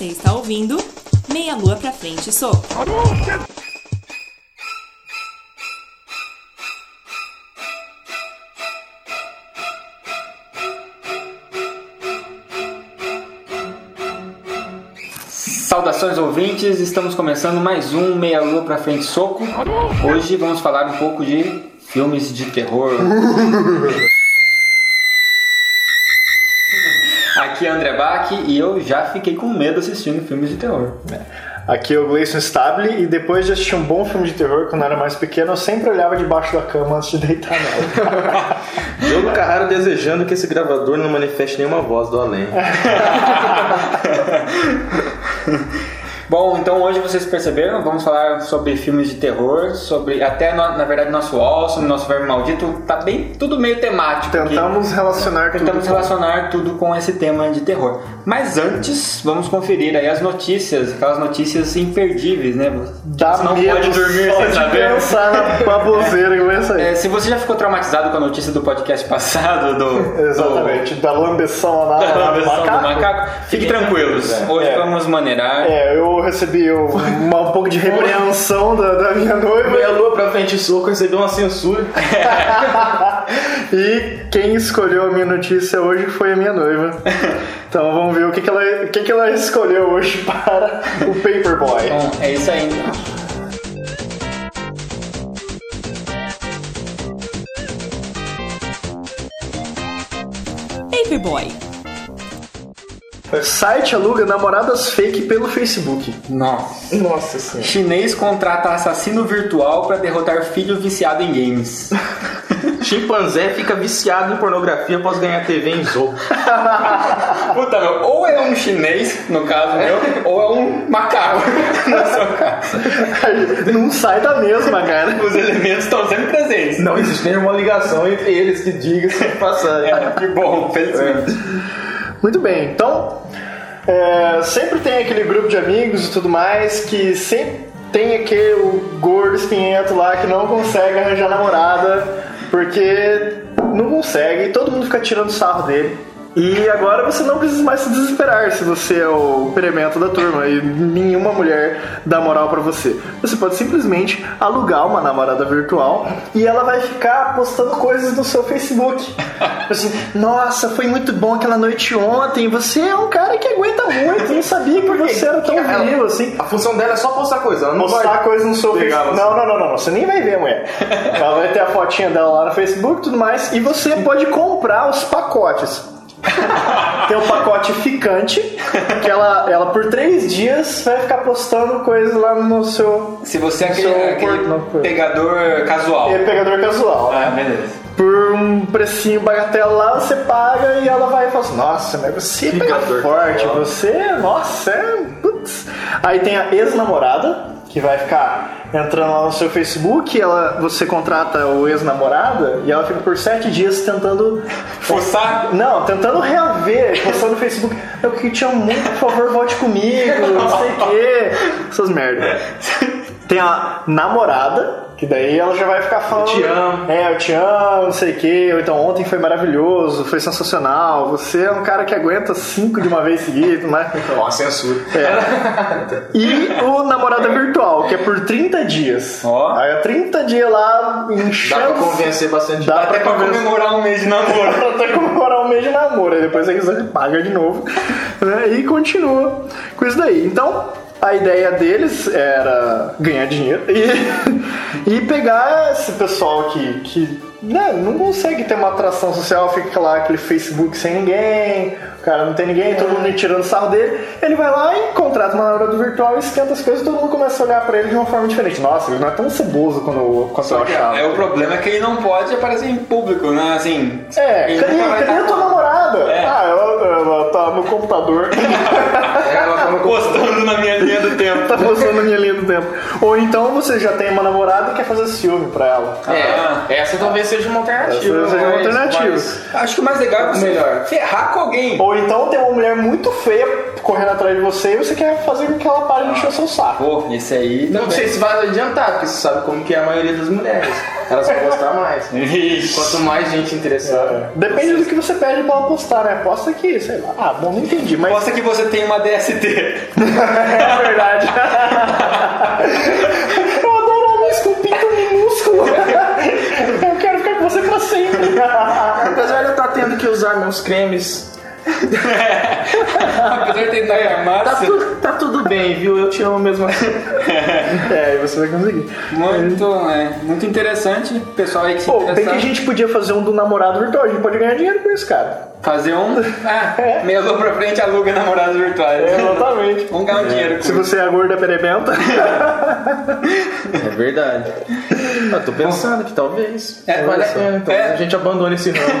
Você está ouvindo Meia Lua pra Frente Soco. Saudações ouvintes, estamos começando mais um Meia Lua pra Frente Soco. Hoje vamos falar um pouco de filmes de terror. Aqui é André Bach e eu já fiquei com medo assistindo filmes de terror. Aqui é o Gleison Stable e depois de assistir um bom filme de terror quando eu era mais pequeno, eu sempre olhava debaixo da cama antes de deitar nela. Diogo Carraro desejando que esse gravador não manifeste nenhuma voz do além. Bom, então hoje vocês perceberam, vamos falar sobre filmes de terror, sobre até no- na verdade nosso awesome, nosso verbo maldito, tá bem tudo meio temático. aqui. Tentamos relacionar Tentamos tudo. relacionar tudo com esse tema de terror. Mas antes, vamos conferir aí as notícias, aquelas notícias imperdíveis, né? Dá Você não medo pode dormir só sem saber. pensar na baboseira que vai sair. É, se você já ficou traumatizado com a notícia do podcast passado, do. Exatamente, da lambeção Do, anal da do versão do macaco. macaco, fique tranquilos. Hoje É. vamos maneirar. É, eu recebi uma- um pouco de repreensão da, da minha noiva. Meia lua pra frente soco recebeu uma censura. e quem escolheu a minha notícia hoje foi a minha noiva. Então vamos ver o que, que, ela, o que, que ela escolheu hoje para o Paperboy. Bom, é isso aí então. Paperboy. Site aluga namoradas fake pelo Facebook. Nossa. Nossa senhora. Chinês contrata assassino virtual para derrotar filho viciado em games. Chimpanzé fica viciado em pornografia após ganhar TV em Zou. Puta, meu, ou é um chinês, no caso meu, ou é um macaco, no seu caso. Não sai da mesma, cara. Os elementos estão sempre presentes. Não existe nenhuma ligação entre eles que diga-se de passagem. É, que bom, felizmente. Muito bem, então é, sempre tem aquele grupo de amigos e tudo mais que sempre tem aquele gordo espinhento lá que não consegue arranjar namorada porque não consegue e todo mundo fica tirando sarro dele. E agora você não precisa mais se desesperar se você é o peremento da turma e nenhuma mulher dá moral pra você. Você pode simplesmente alugar uma namorada virtual e ela vai ficar postando coisas no seu Facebook. Assim, nossa, foi muito bom aquela noite ontem. Você é um cara que aguenta muito. Não sabia que você era tão Ela- vivo assim. A função dela é só postar coisa. Ela não Postar vai coisa no seu Facebook. Não, não, não, não, não. Você nem vai ver a mulher. Ela vai ter a fotinha dela lá no Facebook e tudo mais. E você pode comprar os pacotes. Tem o pacote ficante, que ela, ela por três dias vai ficar postando coisas lá no seu Se você é aquele, Seu aquele não, pegador casual. é, pegador casual. Ah, beleza. Por um precinho bagatela lá, você paga e ela vai e fala assim, nossa, mas você Pegador forte, casual. você, nossa, é... Putz. Aí tem a ex-namorada, que vai ficar entrando lá no seu Facebook, ela, você contrata o ex-namorada e ela fica por sete dias tentando Fuçar? Não, tentando reaver, postando no Facebook. Eu que te amo muito, por favor, volte comigo, não sei o quê. Essas merdas. Tem a namorada, que daí ela já vai ficar falando. te amo. É, eu te amo, não sei o quê. Ou então ontem foi maravilhoso, foi sensacional. Você é um cara que aguenta cinco de uma vez seguida, né? Ó, a censura. E o namorada virtual, que é por 30 dias. Ó. Aí é 30 dias lá Dá enchendo. pra convencer bastante. Dá Até pra convencer- comemorar um mês de namoro. pra até comemorar um mês de namoro. Aí depois você paga de novo né? e continua com isso daí. Então, a ideia deles era ganhar dinheiro e, e pegar esse pessoal que, que né, não consegue ter uma atração social, fica lá aquele Facebook sem ninguém, o cara não tem ninguém, todo mundo tirando sarro dele. Ele vai lá e contrata uma namorada virtual, esquenta as coisas e todo mundo começa a olhar pra ele de uma forma diferente. Nossa, ele não é tão ceboso quando eu, quando eu achava. É, o problema é que ele não pode aparecer em público, né? Assim. É, cadê, cadê tá a tua namorada? É. Ah, ela, ela tá no computador. Ela tá no postando na minha linha do tempo. tá postando a minha linha do tempo. Ou então você já tem uma namorada e quer fazer ciúme pra ela. É, essa talvez seja uma alternativa. Essa seja uma mas- alternativa. mas- Acho que o mais legal é você Melhor. ferrar com alguém. Ou então tem uma mulher muito feia correndo atrás de você e você quer fazer com que ela pare de encher o seu saco. Pô, esse aí. Não também. sei se vai adiantar, porque você sabe como que é a maioria das mulheres. Elas vão gostar mais. Ixi. Quanto mais gente interessada. Depende do que você pede pra ela postar, né? Posta aqui, sei lá. Ah, bom, não entendi, mas. Que você tem uma DST. É verdade. meus cremes, Apesar de tentar tá, armar, tu- tá tudo bem, viu? Eu te amo mesmo assim. É, aí você vai conseguir. muito, é, muito interessante. Pessoal aí que se Pô, bem que a gente podia fazer um do namorado virtual, a gente pode ganhar dinheiro com isso, cara. fazer um. Ah, meia lua pra frente aluga namorados virtuais. Exatamente. Vamos ganhar um dinheiro com Se isso. você é gorda perebenta. É verdade. Eu tô pensando que talvez. É, olha, pena, então é. a gente abandona esse ramo.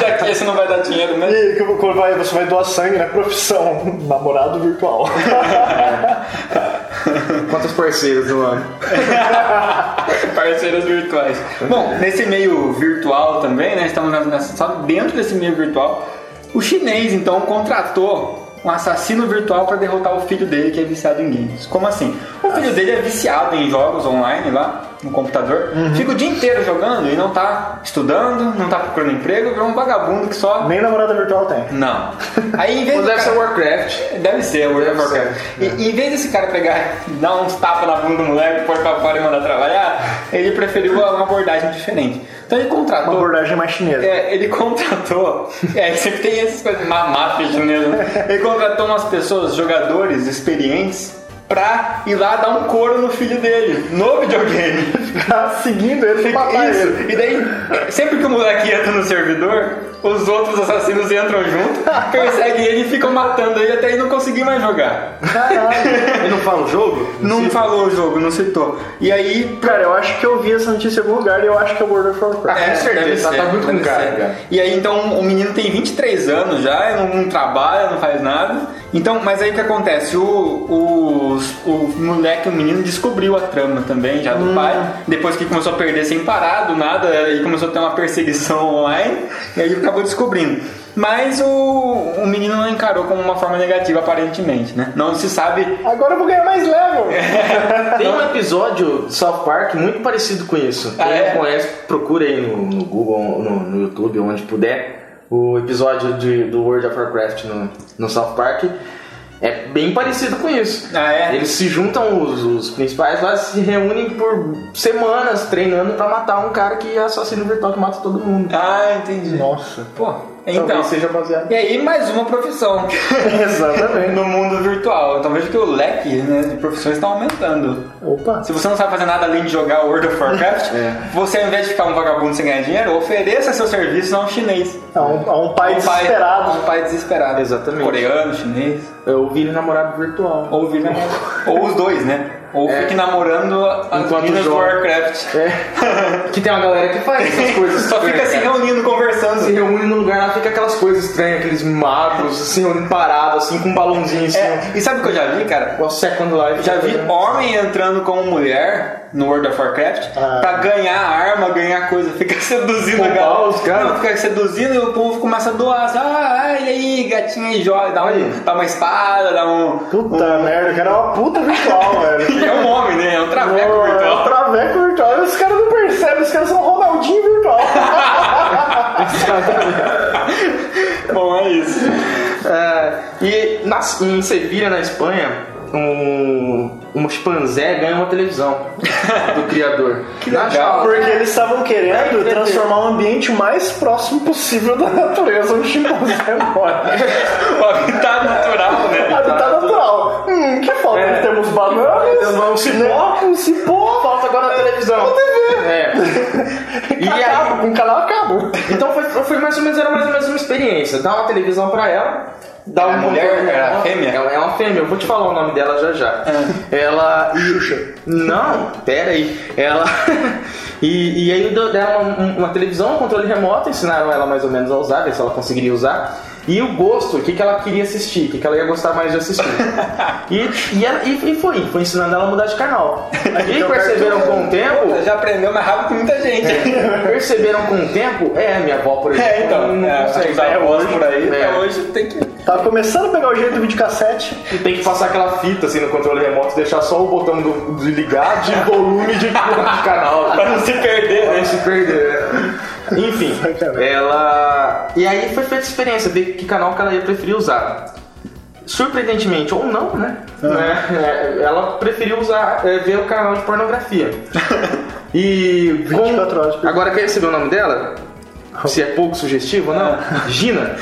Daqui você não vai dar dinheiro, né? E vai- você vai doar sangue na profissão. Namorado virtual. Quantas parceiras no ano? Parceiros virtuais. Bom, nesse meio virtual também, né? Estamos na- só dentro desse meio virtual. O chinês, então, contratou um assassino virtual para derrotar o filho dele que é viciado em games. Como assim? O filho dele é viciado em jogos online lá no computador, fica o dia inteiro jogando e não tá estudando, não tá procurando emprego, virou um vagabundo que só. Nem namorada virtual tem. Não. Aí em vez deve ser cara- Warcraft. Deve ser, o World Deve Warcraft. ser, E, em vez desse cara pegar, dar uns tapas na bunda do moleque, pôr pra fora e mandar trabalhar, ele preferiu uma abordagem diferente. Então ele Uma contratou. abordagem mais chinesa. É, ele contratou. É, sempre tem essas coisas, uma máfia chinesa. né? Ele contratou umas pessoas, jogadores experientes, pra ir lá dar um couro no filho dele, no videogame. Tá seguindo ele pra matar ele. Isso. E daí, sempre que o moleque entra no servidor, os outros assassinos entram junto, perseguem ele e ficam matando ele até ele não conseguir mais jogar. Caralho. Ele não fala o jogo? Não falou o jogo, não citou. E aí. Cara, eu acho que eu vi essa notícia em algum lugar e eu acho que é World of Warcraft. com certeza, tá- tá muito com cara. E aí, então, o menino tem 23 anos já, não, não trabalha, não faz nada. Então, mas aí o que acontece? O, o, o moleque, o menino, descobriu a trama também já do pai. Depois que começou a perder sem parar, do nada, aí começou a ter uma perseguição online. E aí acabou descobrindo. Mas o, o menino não encarou como uma forma negativa, aparentemente, né? Não se sabe Agora eu vou ganhar mais level. Tem um episódio de South Park muito parecido com isso. Ah, Quem é? não conhece, procura aí no, no Google, no, no YouTube, onde puder, o episódio de, do World of Warcraft no, no South Park. É bem parecido com isso. Ah, é? Eles se juntam, os, os principais lá se reúnem por semanas treinando pra matar um cara que é assassino virtual que mata todo mundo. Ah, entendi. Nossa. Pô, então. Talvez seja baseado. E aí, mais uma profissão Exatamente. no mundo virtual. Então veja que o leque né, de profissões está aumentando. Opa. Se você não sabe fazer nada além de jogar World of Warcraft, É. você ao invés de ficar um vagabundo sem ganhar dinheiro, ofereça seu serviço a um chinês. A um, a um pai Um desesperado. a um pai desesperado. Exatamente. Coreano, chinês. Eu vi ele namorado virtual. Ou, vir namorando. Ou os dois, né? Ou É. fique namorando as Enquanto meninas do. Warcraft. É. que tem uma galera que faz essas coisas. Só fica se reunindo, conversando. se reúne num lugar lá, fica aquelas coisas estranhas, aqueles magos, assim, olhando parado, assim, com um balãozinho assim. É, e sabe o que eu já vi, cara? O Second Life. Já vi homem entrando como mulher no World of Warcraft Ah. pra ganhar arma, ganhar coisa, fica seduzindo a Roubar galera. os caras. Não, fica seduzindo e o povo começa a doar. Assim, ah, ai, e aí, gatinha e joga, dá, um, dá uma espada, dá um. Puta merda, o cara é uma puta virtual, velho. É um homem, né? É um traveco É um virtual. traveco virtual. E os caras não percebem, os caras são Ronaldinho virtual. Bom, é isso. É, e na, em Sevilha, na Espanha, um, um chimpanzé ganha uma televisão do criador. que legal. Porque eles estavam querendo transformar o ambiente mais próximo possível da natureza onde o chimpanzé mora. O habitat natural, né? Habitat natural. Hum, que falta? É. Temos bananas, um cipó. né? um cipó, Falta agora a televisão. Uma TV. É. E E aí, um canal a cabo. então foi, foi mais ou menos, era mais ou menos uma experiência. Dá uma televisão pra ela. Dá mulher? Era Não, fêmea? Ela é uma fêmea, eu vou te falar o nome dela já já. Ela. Xuxa. Não, pera aí. Ela. e, e aí deram uma, uma televisão, um controle remoto, ensinaram ela mais ou menos a usar, ver se ela conseguiria usar. e o gosto, o que, que ela queria assistir, o que, que ela ia gostar mais de assistir. e, e, ela- e- e foi, foi ensinando ela a mudar de canal. E perceberam com o tempo, Já aprendeu mais rápido que muita gente. perceberam com o tempo, é, minha avó, por exemplo, É, então, não é, consegue. os avós por aí, É. hoje tem que. Tava começando a pegar o jeito do videocassete. E tem que passar aquela fita assim no controle remoto, deixar só o botão do, de ligar de volume de, de canal. Pra não se perder, Pra né? não se perder. Enfim, ela. E aí foi feita a experiência, ver que canal que ela ia preferir usar. Surpreendentemente, ou não, né? Né? É, Ela preferiu usar, é, ver o canal de pornografia. E. 24 horas. Agora quer saber o nome dela? Se é pouco sugestivo ou não? Gina.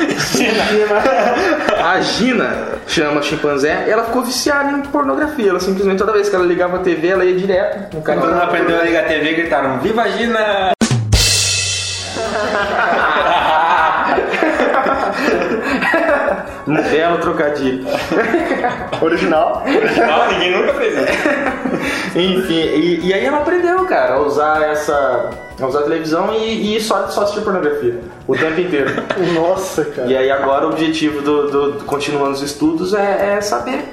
A Gina chama chimpanzé ela ficou viciada em pornografia. Ela simplesmente toda vez que ela ligava a TV, ela ia direto no canal. Quando ela aprendeu a ligar a TV, gritaram: Viva Gina! Belo trocadilho. Original. Não, ninguém nunca fez isso. Enfim, e, e aí ela aprendeu, cara, a usar essa. a usar a televisão e, e só, só assistir pornografia. O tempo inteiro. Nossa, cara. e aí agora o objetivo do, do- do- continuando os estudos é, é saber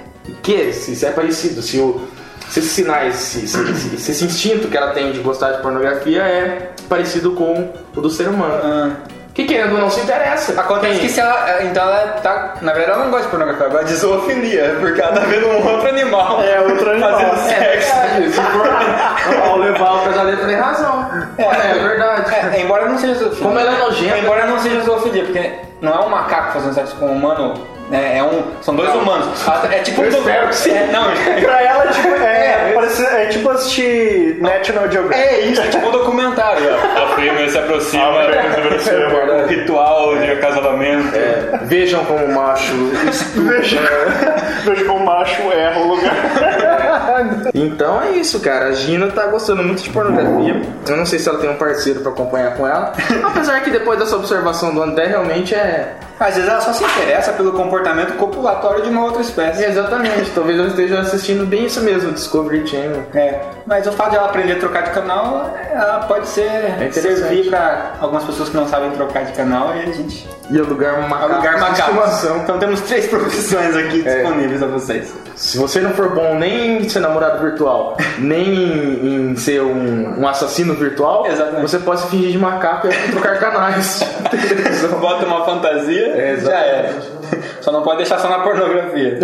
que se, se é parecido, se, o, se esses sinais, se, se- se- se esse instinto que ela tem de gostar de pornografia é parecido com o do ser humano. Que querendo ou não se interessa. Acontece que se ela. Então ela tá. Na verdade, ela não gosta de pornografia, ela gosta de zoofilia, porque ela tá vendo um outro animal. É, outro animal. Fazendo É sexo. verdade, se for ao levar o pesadelo tem razão. É, verdade. É, embora não seja zoofilia. Como ela é nojenta. Embora não seja zoofilia, porque não é um macaco fazendo sexo com um humano. É, é um, são dois humanos. É tipo um. Eu espero que sim. É, não, Pra ela, tipo, é, É, parece, é tipo assistir National Geographic. É isso, é tipo um documentário. A fêmea se aproxima do ritual de acasalamento. É, vejam como o macho. Veja, veja como o macho erra o lugar. Então é isso, cara. A Gina tá gostando muito de pornografia. Eu não sei se ela tem um parceiro pra acompanhar com ela. Apesar que depois dessa observação do André, realmente é. Às vezes ela só se interessa pelo comportamento copulatório de uma outra espécie. Exatamente. Talvez ela esteja assistindo bem isso mesmo, Discovery Channel. É, mas o fato de ela aprender a trocar de canal, ela pode ser É servir pra algumas pessoas que não sabem trocar de canal e a gente E macaco. alugar de macacos. estimação. Então temos três profissões aqui É. disponíveis a vocês. Se você não for bom nem em ser namorado virtual, nem em, em ser um, um assassino virtual, Exatamente. você pode se fingir de macaco e trocar canais. Bota uma fantasia, É, já era. Só não pode deixar só na pornografia.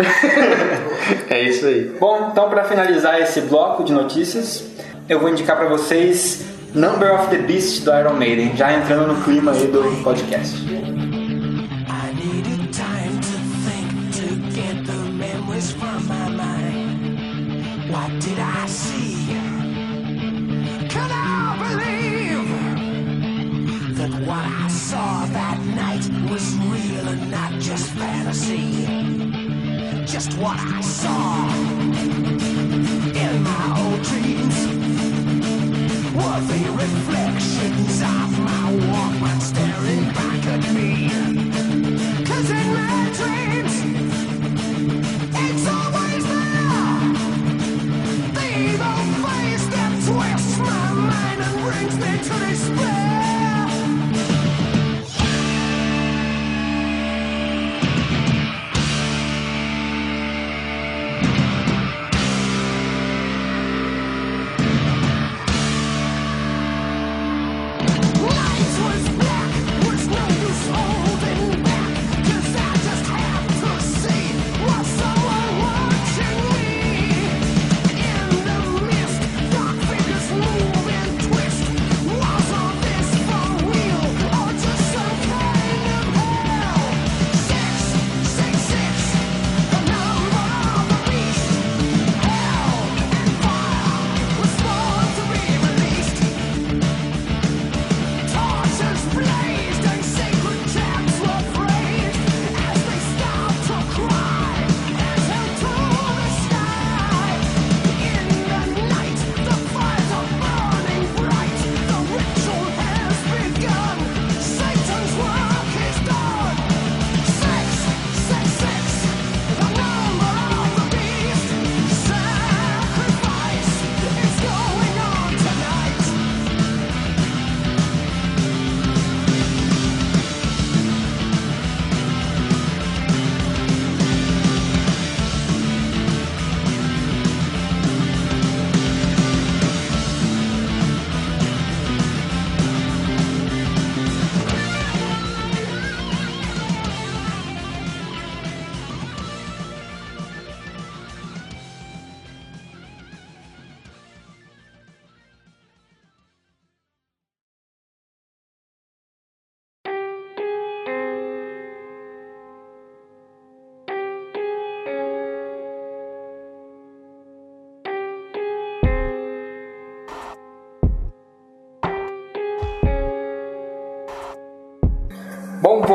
é isso aí. Bom, então para finalizar esse bloco de notícias, eu vou indicar para vocês Number of the Beast do Iron Maiden, já entrando no clima aí do podcast. I needed time to think to get the memories from my mind. What did I see? Can I believe that what I saw just fantasy? Just what I saw in my old dreams were the reflections of my Walkman staring back at me.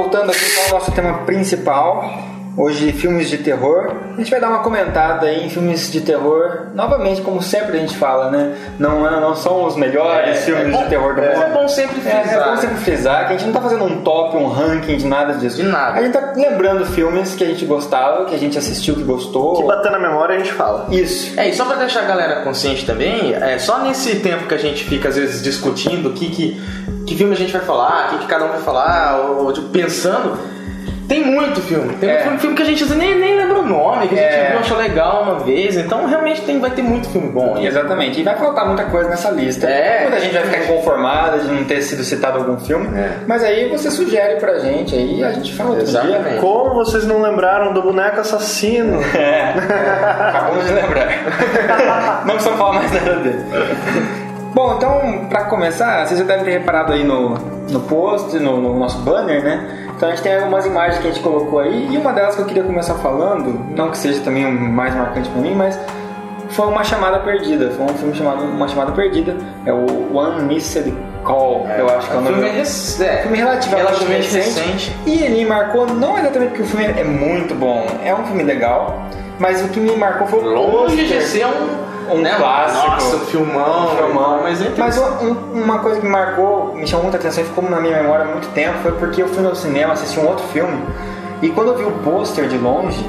Voltando aqui para o nosso tema principal, hoje filmes de terror. A gente vai dar uma comentada aí em filmes de terror, novamente, como sempre a gente fala, né? Não, não são os melhores filmes bom- de terror do é, mundo. é bom sempre É, frisar. é bom sempre frisar que a gente não tá fazendo um top, um ranking de nada disso. De nada. A gente tá lembrando filmes que a gente gostava, que a gente assistiu, que gostou. Que bater na memória a gente fala. Isso. É, e só pra deixar a galera consciente também, é só nesse tempo que a gente fica às vezes discutindo o que, que, que filme a gente vai falar, o que, que cada um vai falar, ou tipo, pensando. Tem muito filme. Tem É. muito filme, que a gente nem, nem lembra o nome, que a gente É. viu, achou legal uma vez. Então realmente tem, vai ter muito filme bom aí. Exatamente. E vai faltar muita coisa nessa lista. É. Muita gente vai ficar inconformada de não ter sido citado algum filme. É. Mas aí você sugere pra gente aí a gente fala outro Exatamente. dia. Como vocês não lembraram do boneco assassino? É. Acabamos de lembrar. não precisamos falar mais nada dele. Bom, então, pra começar, vocês já devem ter reparado aí no, no post, no, no nosso banner, né? Então a gente tem algumas imagens que a gente colocou aí, e uma delas que eu queria começar falando, não que seja também o mais marcante pra mim, mas foi uma chamada perdida. Foi um filme chamado Uma Chamada Perdida. É o One Missed Call, eu acho que é o um nome. filme, rec- é, filme relativamente, relativamente recente, recente. E ele me marcou, não exatamente porque o filme é muito bom, é um filme legal, mas o que me marcou foi o Longe de ser um, Um né, clássico. Nossa, filmão. Filmão. Mas, é Mas um- um- uma coisa que me marcou, me chamou muita atenção e ficou na minha memória há muito tempo foi porque eu fui no cinema assistir um outro filme e quando eu vi o pôster de longe,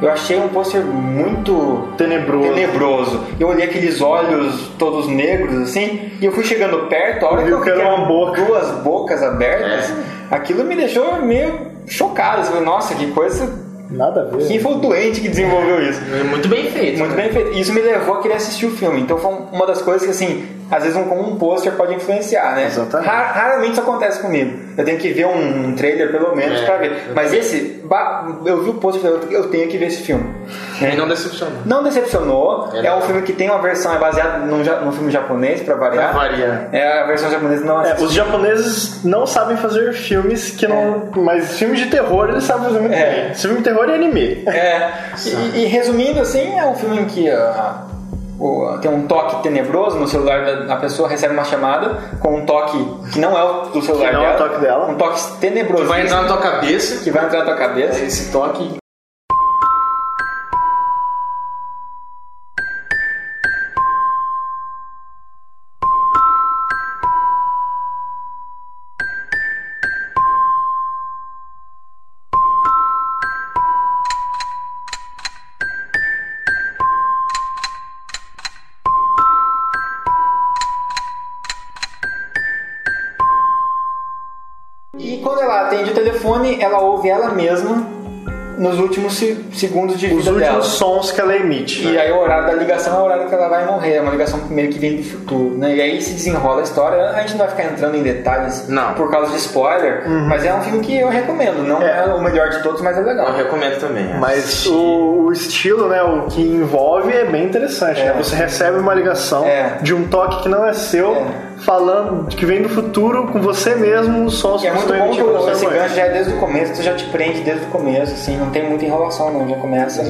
eu achei um pôster muito Tenebroso. tenebroso. Eu olhei aqueles olhos todos negros assim e eu fui chegando perto, a hora que eu que vi era que uma boca. duas bocas abertas, É. aquilo me deixou meio chocado. Eu falei, Nossa, que coisa. Nada a ver. Quem foi o doente que desenvolveu isso? É muito bem feito. Muito né? bem feito. Isso me levou a querer assistir o filme. Então foi uma das coisas que, assim, às vezes um, como um pôster pode influenciar, né? Exatamente. Ra- raramente isso acontece comigo. Eu tenho que ver um, um trailer, pelo menos, É, pra ver. Mas esse, eu vi o pôster e falei, eu tenho que ver esse filme. E não decepcionou. Não decepcionou. É É, um filme que tem uma versão, é baseado num, num filme japonês, pra variar. Pra variar. É, a versão japonesa não É, os japoneses não sabem fazer filmes que não. Mas filmes de terror eles sabem fazer muito É. bem. Filme de terror é anime. É, e, e resumindo assim, é um filme em que ah, o- tem um toque tenebroso no celular da, da pessoa, recebe uma chamada com um toque que não é o do celular Que não é o dela, toque dela. um toque tenebroso Vai entrar na tua cabeça. que vai entrar na tua cabeça. Esse toque. Ela ouve ela mesma nos últimos se- segundos de Os vida últimos dela. sons que ela emite. E aí o horário da ligação é o horário que ela vai morrer, é uma ligação meio que vem do futuro, né? E aí se desenrola a história, a gente não vai ficar entrando em detalhes Não. por causa de spoiler, mas é um filme que eu recomendo, não é, É. o melhor de todos, mas é legal. Eu recomendo também. é. Mas o, o estilo, né, o que envolve é bem interessante, É. né? Você recebe uma ligação É. de um toque que não é seu, É. falando que vem do futuro com você mesmo, os sons é que muito você bom que o- esse gancho já é desde o começo, tu já te prende desde o começo, assim, não tem muita enrolação não, já começa.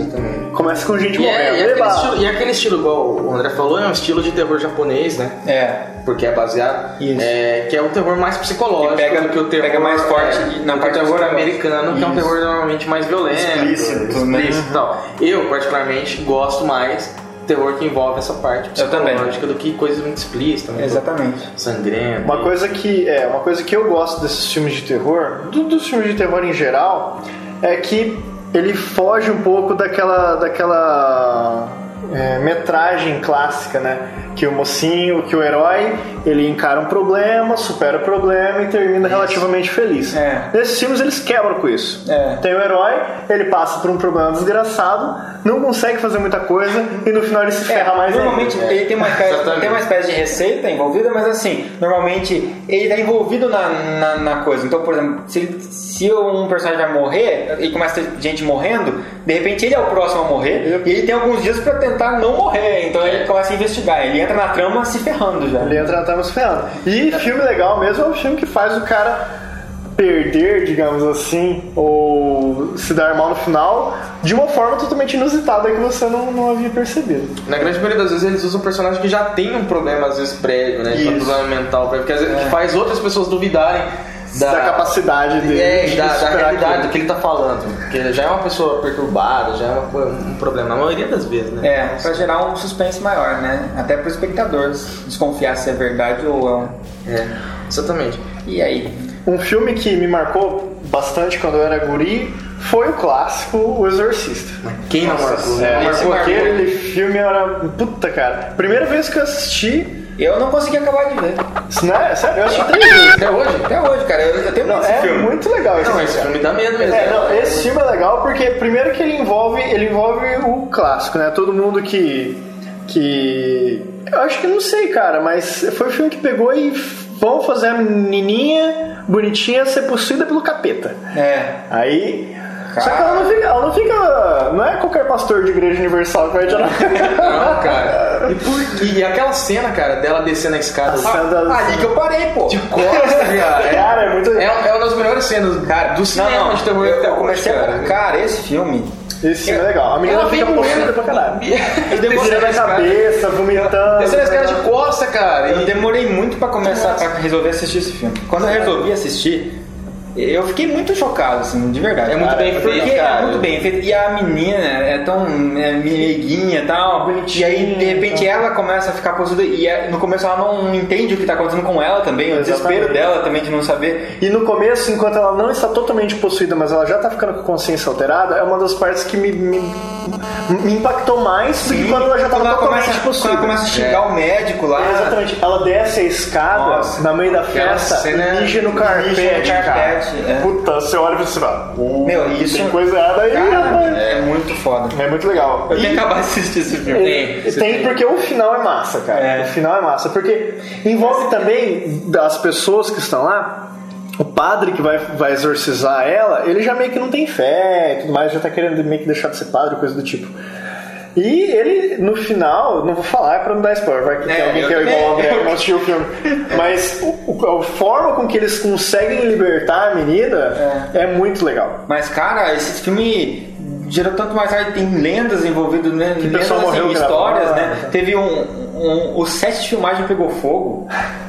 Começa com gente E, é, morrendo. e, aquele Eba! estilo, e aquele estilo, igual o André falou, é um estilo de terror japonês, né? É, Porque é baseado. Isso. É, que é um terror mais psicológico pega- do que o terror. pega mais forte é, na do parte o terror americano, que é um Isso. terror normalmente mais violento. Explícito, né? explícito e tal. Eu, particularmente, gosto mais do terror que envolve essa parte psicológica do que coisa muito explícita, né? exatamente. Sangrento. Uma coisa que é uma coisa que eu gosto desses filmes de terror, do- dos filmes de terror em geral, é que ele foge um pouco daquela daquela é, metragem clássica, né? Que o mocinho, que o herói, ele encara um problema, supera o problema e termina relativamente feliz. É. Nesses filmes eles quebram com isso. É. Tem o herói, ele passa por um problema desgraçado, não consegue fazer muita coisa e no final ele se ferra mais É, normalmente ainda. ele tem uma, tem uma espécie de receita envolvida, mas assim, normalmente ele está envolvido na, na, na coisa. Então, por exemplo, se, se um personagem vai morrer e começa a ter gente morrendo, de repente ele é o próximo a morrer e ele tem alguns dias para tentar não morrer. Então ele começa a investigar, ele entra na trama se ferrando já. Ele entra na trama se ferrando. E filme legal mesmo é o filme que faz o cara perder, digamos assim, ou se dar mal no final de uma forma totalmente inusitada que você não, não havia percebido. Na grande maioria das vezes eles usam um personagem que já tem um problema, às vezes, prévio, né? Um problema mental prévio, que às vezes que faz outras pessoas duvidarem da, capacidade dele. É, de da, da realidade aquilo. do que ele tá falando. Porque ele já é uma pessoa perturbada, já é uma um problema, na maioria das vezes, né? É, pra gerar um suspense maior, né? Até pro espectador desconfiar se é verdade ou é um. É, exatamente. E aí? Um filme que me marcou bastante quando eu era guri foi o clássico O Exorcista. Quem não marcou? É, marcou marcou. aquele filme era. Puta, cara. Primeira vez que eu assisti. Eu não consegui acabar de ver. Isso não é, sério, eu assisti três vezes. Até hoje? Até hoje, cara. Eu, eu tenho Não, esse é filme. muito legal esse Não, filme. esse cara. filme dá medo mesmo. É, não, esse filme é legal porque primeiro que ele envolve, ele envolve o clássico, né? Todo mundo que que eu acho que não sei, cara, mas foi o filme que pegou e vão fazer a menininha bonitinha ser possuída pelo capeta. É. Aí só que ela não fica, ela não fica, não é qualquer pastor de igreja universal que vai te Não, cara. E, por- e aquela cena, cara, dela descendo a escada cena- Ali que eu parei, pô. de costas, cara. É, Cara, é muito é, é uma das melhores cenas cara, do Não, cinema não, de terror eu, até eu hoje, comecei cara. a. Cara, esse filme. Esse filme é legal. A menina vem fica possuída pra caralho. Descendo Virando a a cabeça, vomitando. Descendo a escada de costa, cara. Eu E demorei muito pra começar, pra resolver assistir esse filme. Quando eu resolvi assistir, eu fiquei muito chocado, assim, de verdade. É muito cara. bem feito, Porque cara. É muito bem feito. E a menina é tão é, meiguinha e tal. Bonitinha, E aí, de repente, ela começa a ficar possuída. E é- no começo ela não entende o que tá acontecendo com ela também. O desespero Exatamente. dela também de não saber. E no começo, enquanto ela não está totalmente possuída, mas ela já está ficando com a consciência alterada, é uma das partes que me, me, me impactou mais do que quando ela já quando estava totalmente começa, quando possuída. ela começa a xingar o médico lá. Exatamente. Ela desce a escada Nossa. na meio da festa é- e mija no carpete, cara. Carpete, é. Puta, você olha e você fala, "Uh, Meu, isso- tem coisa errada aí, rapaz. é muito foda. É muito legal. Eu E- tenho que acabar de assistir esse filme. Tem, tem porque o final é massa, cara. É. O final é massa. Porque envolve também das pessoas que estão lá. O padre que vai, vai exorcizar ela, ele já meio que não tem fé e tudo mais, já tá querendo meio que deixar de ser padre, coisa do tipo. E ele, no final, não vou falar pra não dar spoiler, vai que tem É, alguém eu que é igual o também. André que não assistiu o filme. Mas o- a forma com que eles conseguem libertar a menina é, muito legal. Mas, cara, esse filme gerou tanto mais. Tem lendas envolvidas, né? o lendas, morreu histórias, né? Teve um, um- O set de filmagem pegou fogo.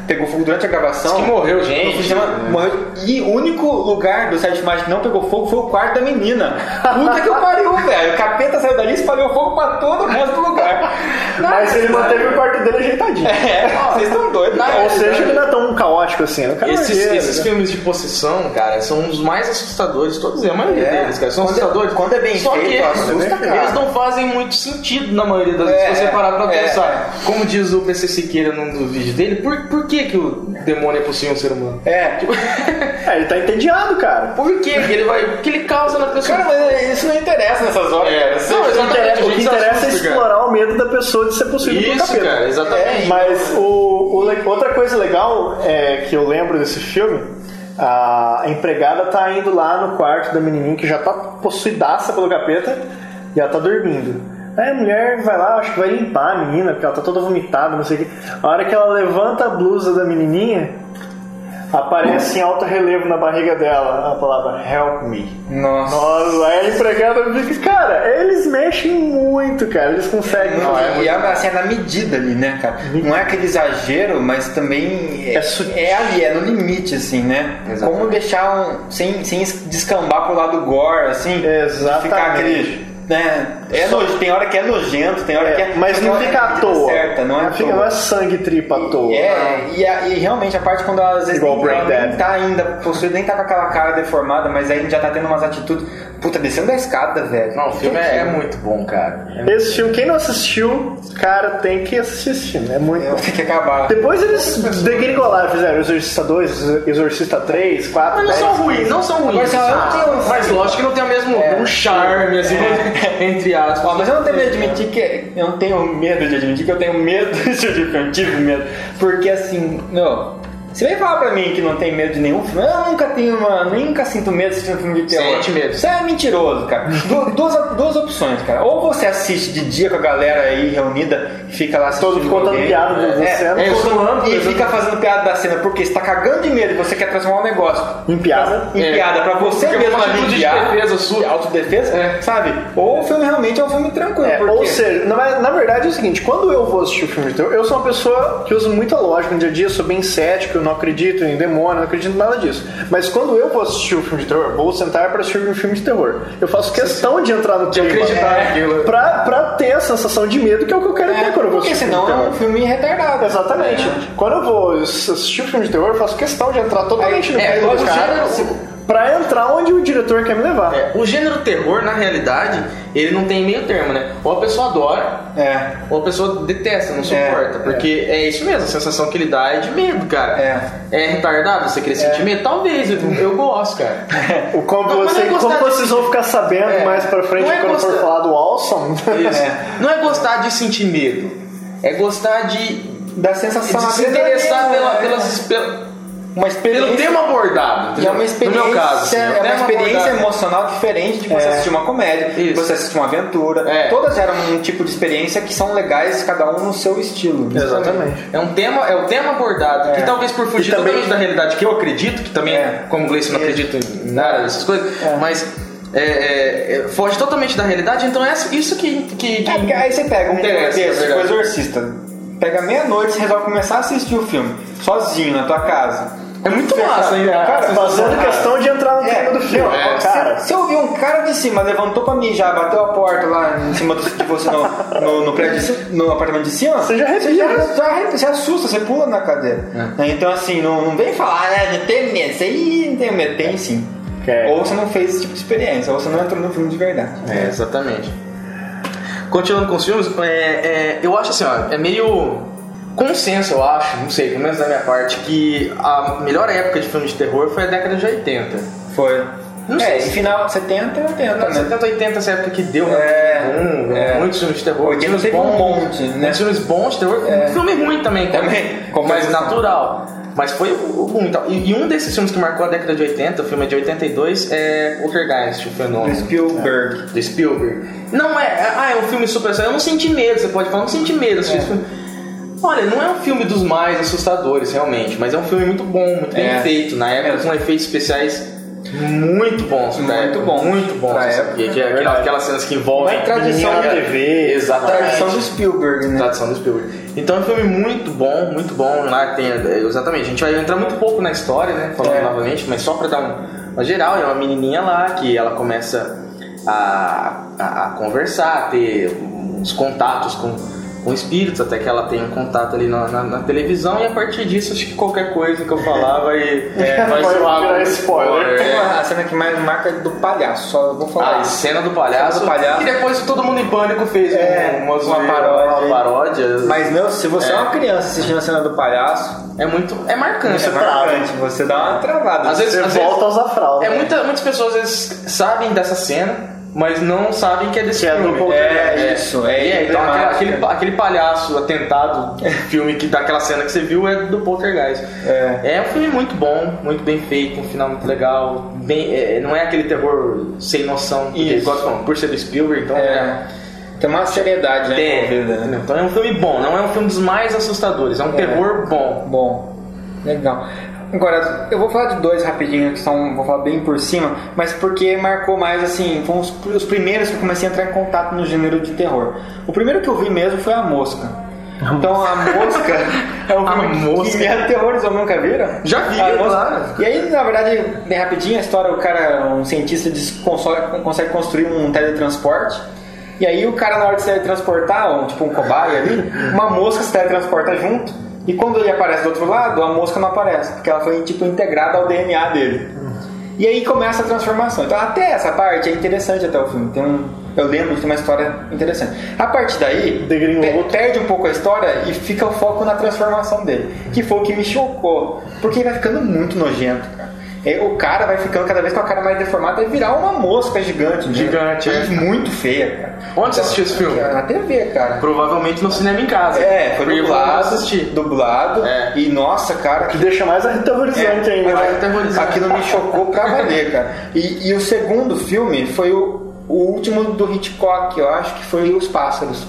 Pegou fogo durante a gravação. Diz que morreu gente. semana, morreu. E o único lugar do set de filmagem que não pegou fogo foi o quarto da menina. Puta que pariu, velho. O capeta saiu dali e espalhou fogo pra todo o resto do lugar. Mas ele manteve o quarto dele ajeitadinho. É, vocês estão doidos. Ou seja, ele não é tão caótico assim. Cara é Esses, esses né? filmes de possessão, cara, são os mais assustadores, todos, a maioria É. deles, cara, são Quando é- assustadores. quando é bem Só feito, que assusta, cara. eles não fazem muito sentido na maioria das É, vezes, se você parar pra é. pensar. Como diz o PC Siqueira num dos vídeos dele, por, por que, que o demônio é possui um ser humano? É. É, ele tá entediado, cara. Por que, ele vai. O que ele causa na pessoa? Cara, mas isso não interessa nessas horas. É, não, O que interessa, o que interessa é explorar o medo da pessoa de ser possuída por Isso, capeta. cara, exatamente. Mas o, o outra coisa legal é que eu lembro desse filme, a empregada tá indo lá no quarto da menininha que já tá possuidaça pelo capeta e ela tá dormindo. Aí a mulher vai lá, acho que vai limpar a menina, porque ela tá toda vomitada, não sei o que. A hora que ela levanta a blusa da menininha, aparece em alto relevo na barriga dela a palavra help me. Nossa. Nossa, aí a empregada fica. Cara, eles mexem muito, cara. Eles conseguem. Não, e é assim, é na medida ali, né, cara? Não é aquele exagero, mas também é, É é ali, é no limite, assim, né? Exatamente. Como deixar um. sem, sem descambar pro lado gore, assim. Exatamente. Ficar aquele. Né? É nojo, tem hora que é nojento, tem hora que É, é. mas não fica é à toa. Certa, não é fica, toa. não é sangue tripa à toa. É, e, a- e realmente a parte quando ela às vezes Igual nem, ela nem tá ainda possuída, nem tá com aquela cara deformada, mas aí já tá tendo umas atitudes. Puta, descendo da escada, velho. Não, o filme é, é muito bom, cara. É Esse filme, quem não assistiu, cara, tem que assistir esse filme. É muito bom. Tem que acabar. Depois eles degringolaram, fizeram Exorcista 2, Exorcista 3, 4, Mas não 10. são ruins, não são ruins. Assim, eu tenho- Mas lógico que não tem o mesmo É. um charme, assim, entre aspas. Ó, mas eu não tenho medo de admitir que. Eu não tenho medo de admitir que eu tenho medo desse tipo de filme. Tive medo. Porque assim, meu. Você vem falar pra mim que não tem medo de nenhum filme? Eu nunca tenho uma. Nunca sinto medo de assistir um filme de terror. Sente medo. Você é mentiroso, cara. Du- duas, duas opções, cara. Ou você assiste de dia com a galera aí reunida e fica lá assistindo. Todo contando alguém. piada da- da é, cena. é, zoando, E fica fazendo piada da cena porque você tá cagando de medo e você quer transformar um negócio Em piada. em É. piada pra você Porque é mesmo atitude de defesa sua. Autodefesa, É. sabe? Ou o filme realmente é um filme tranquilo. É, ou seja, na, na verdade é o seguinte, quando eu vou assistir o filme de terror, eu sou uma pessoa que usa muita lógica no dia a dia, sou bem cético, não acredito em demônio, não acredito em nada disso. Mas quando eu vou assistir um filme de terror, vou sentar para assistir um filme de terror. Eu faço questão de entrar no clima. acreditar É, naquilo. pra, pra ter a sensação de medo, que é o que eu quero ter quando eu vou Porque assistir senão um filme é um filme retardado. Exatamente. Quando eu vou assistir um filme de terror, eu faço questão de entrar totalmente no é, pé o do cara pra entrar onde o diretor quer me levar. É, o gênero terror, na realidade, ele não tem meio termo, né? Ou a pessoa adora, É. ou a pessoa detesta, não suporta. porque é. isso mesmo, a sensação que ele dá é de medo, cara. É. É retardado você querer sentir medo? Talvez, eu, eu gosto, cara. O como, Não, você, é como de- vocês vão ficar sabendo É. mais pra frente é quando for gostar- falar do Awesome. Isso. Não é gostar de sentir medo, é gostar de, Da sensação de se interessar pela, né? pelas, pela- uma experiência. pelo tema abordado. E é uma experiência, no meu caso, assim, é uma experiência abordado. emocional diferente de você É. assistir uma comédia, de Isso. você assistir uma aventura. É. Todas eram um tipo de experiência que são legais, cada um no seu estilo. Exatamente. É um tema, é o tema abordado, que É. talvez por fugir E também- totalmente da realidade que eu acredito, que também, É. como o Gleison não acredita em nada dessas coisas, mas é, é, é, foge totalmente da realidade, então é isso que. que, que É, porque aí você pega um interessa, é tipo. Exorcista. Pega meia-noite e resolve começar a assistir o filme, sozinho, na tua casa. É muito massa, hein? Cara, fazendo questão de entrar no clima do filme. é. Cara, Se eu vi um cara de cima, levantou pra mijar, bateu a porta lá em cima do- de você no, no, no prédio, no apartamento de cima, Você já arrepia, já, né? já arrepia, você assusta, você pula na cadeira. É. Então assim, não, não vem falar, né, não tem medo, isso aí não tem medo, tem sim. É. Ou você não fez esse tipo de experiência, ou você não entrou no filme de verdade. É, exatamente. Continuando com os filmes, é, é, eu acho assim, ó, é meio consenso, eu acho, não sei, pelo menos da minha parte, que a melhor época de filme de terror foi a década de 80. Foi. Não é, sei final 70 e 80, né? 70, 80, essa época que deu, né? É, Boom, é. muitos filmes de terror. 80 filmes teve um bons, monte, né? Muitos filmes bons de terror. Filme ruim também, como- Também, como mais compensação. natural. Mas foi o boom e tal. E, e um desses filmes que marcou a década de 80, o filme é de 82, é Poltergeist, o fenômeno. Spielberg. Do Spielberg. Não é, ah, é um filme super. Eu não senti medo, você pode falar, eu não senti medo. esse filme. Olha, não é um filme dos mais assustadores, realmente, mas é um filme muito bom, muito bem É. feito. Na época, É. com efeitos especiais muito bons. Muito época, bom. Muito bons. Pra assim, época, que- que é aquelas, aquelas cenas que envolvem. Uma tradição Menina da TV. Exatamente. Tradição do Spielberg, né? Tradição do Spielberg. Então é um filme muito bom, muito bom. Lá tem, é, exatamente, a gente vai entrar muito pouco na história, né? Falando É. novamente, mas só pra dar um, uma geral, é uma menininha lá que ela começa a, a, a conversar, a ter uns contatos com, com espíritos, até que ela tem um contato ali na, na- na televisão, e a partir disso, acho que qualquer coisa que eu falar vai, É, vai vai virar spoiler. É. uma- a cena que mais marca é do palhaço, só vou falar A isso. cena do palhaço, do palhaço. E depois todo mundo em pânico fez É, uma, uma zoeira, paródia. Uma paródia. Mas, meu, se você é, É. uma criança assistindo a cena do palhaço, é muito. É marcante. é marcante, você dá uma travada. Às vezes- Você às volta a usar fralda. É muita, muitas pessoas às vezes sabem dessa cena, mas não sabem que é desse Que é do filme. Poltergeist. É isso, é É, então aquele, aquele palhaço atentado, filme que daquela cena que você viu é do Poltergeist. É. É um filme muito bom, muito bem feito, um final muito legal. Bem, é, não é aquele terror sem noção, porque, falou, por ser do Spielberg, então É. Tem uma seriedade né, tem. né? Então é um filme bom, não é um filme dos mais assustadores, é um terror bom. Bom, legal. Agora, eu vou falar de dois rapidinho, que são, vou falar bem por cima, mas porque marcou mais, assim, foram os, os primeiros que eu comecei a entrar em contato no gênero de terror. O primeiro que eu vi mesmo foi A Mosca. Então, A Mosca é um A filme Mosca. que me aterrorizou, nunca viram? Já vi, A Mosca. claro. E aí, na verdade, bem rapidinho, a história, o cara, um cientista, consegue construir um teletransporte, e aí o cara, na hora de se teletransportar, um, tipo um cobaia ali, uma mosca se teletransporta junto. E quando ele aparece do outro lado, a mosca não aparece, porque ela foi tipo integrada ao DNA dele. E aí começa a transformação. Então até essa parte é interessante até o filme. Tem um, eu lembro que tem uma história interessante. A partir daí, pe- perde um pouco a história e fica o foco na transformação dele. Que foi o que me chocou. Porque ele vai ficando muito nojento, cara. É, O cara vai ficando cada vez com a cara mais deformada e virar uma mosca gigante. né? Gigante, é. muito feia, cara. Onde você assistiu esse filme? Na TV, cara. Provavelmente no cinema em casa. É, foi dublado, dublado. É. E nossa, cara, Que deixa mais aterrorizante ainda. mas mais aterrorizante. Aquilo me chocou pra valer, cara. E, e o segundo filme foi o, o último do Hitchcock, eu acho que foi Os Pássaros.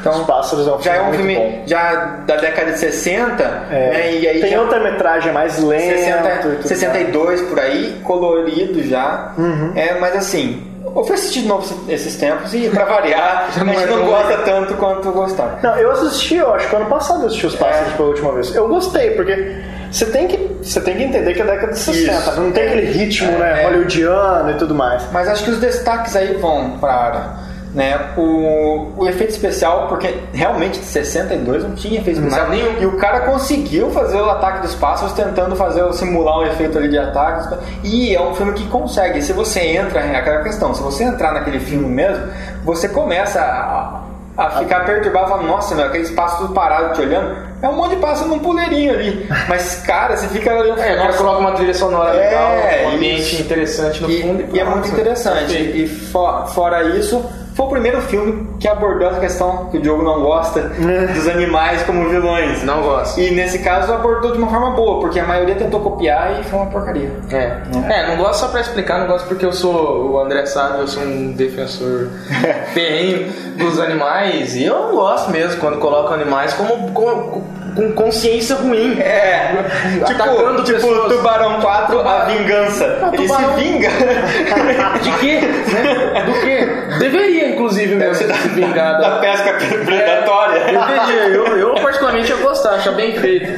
Então, Os Pássaros é um já é um filme bom. já da década de 60, É. né? E aí Tem outra metragem mais lenta. 60, e tudo 62 por aí, colorido já. Uhum. É, mas assim, eu fui assistir de novo esses tempos e pra variar, a não gente é não tão gosta tanto quanto gostava. Não, eu assisti, eu acho que ano passado eu assisti Os Pássaros pela última vez. Eu gostei, porque você tem que, você tem que entender que é década de 60, Isso. não tem aquele ritmo, né, É. hollywoodiano e tudo mais. Mas acho que os destaques aí vão para área. Né? O, o efeito especial, porque realmente de 62 não tinha efeito especial. Mas nenhum. E o cara conseguiu fazer o ataque dos pássaros tentando fazer simular um efeito ali de ataque. E é um filme que consegue. Se você entra, é aquela questão, se você entrar naquele filme mesmo, você começa a, a ficar perturbado, fala, nossa, meu, aquele espaço tudo parado te olhando, é um monte de pássaro num puleirinho ali. Mas, cara, você fica olhando. É, cara coloca uma trilha sonora É, legal, um ambiente isso. interessante no E, fundo. e é muito interessante. E fo- fora isso, foi o primeiro filme que abordou essa questão que o Diogo não gosta dos animais como vilões. Não gosto. E nesse caso abordou de uma forma boa, porque a maioria tentou copiar e foi uma porcaria. É. é, não gosto só pra explicar, não gosto porque eu sou, o André sabe, eu sou um defensor ferrenho dos animais e eu não gosto mesmo quando colocam animais como, como- com consciência ruim. É, Atacando tipo, tipo pessoas. Tubarão 4, a vingança. Ah, Ele Tubarão. se vinga. De quê? Né? Do quê? Deveria, inclusive, mesmo se vingar da da... pesca predatória. Deveria, eu, eu particularmente ia gostar, achar bem feito.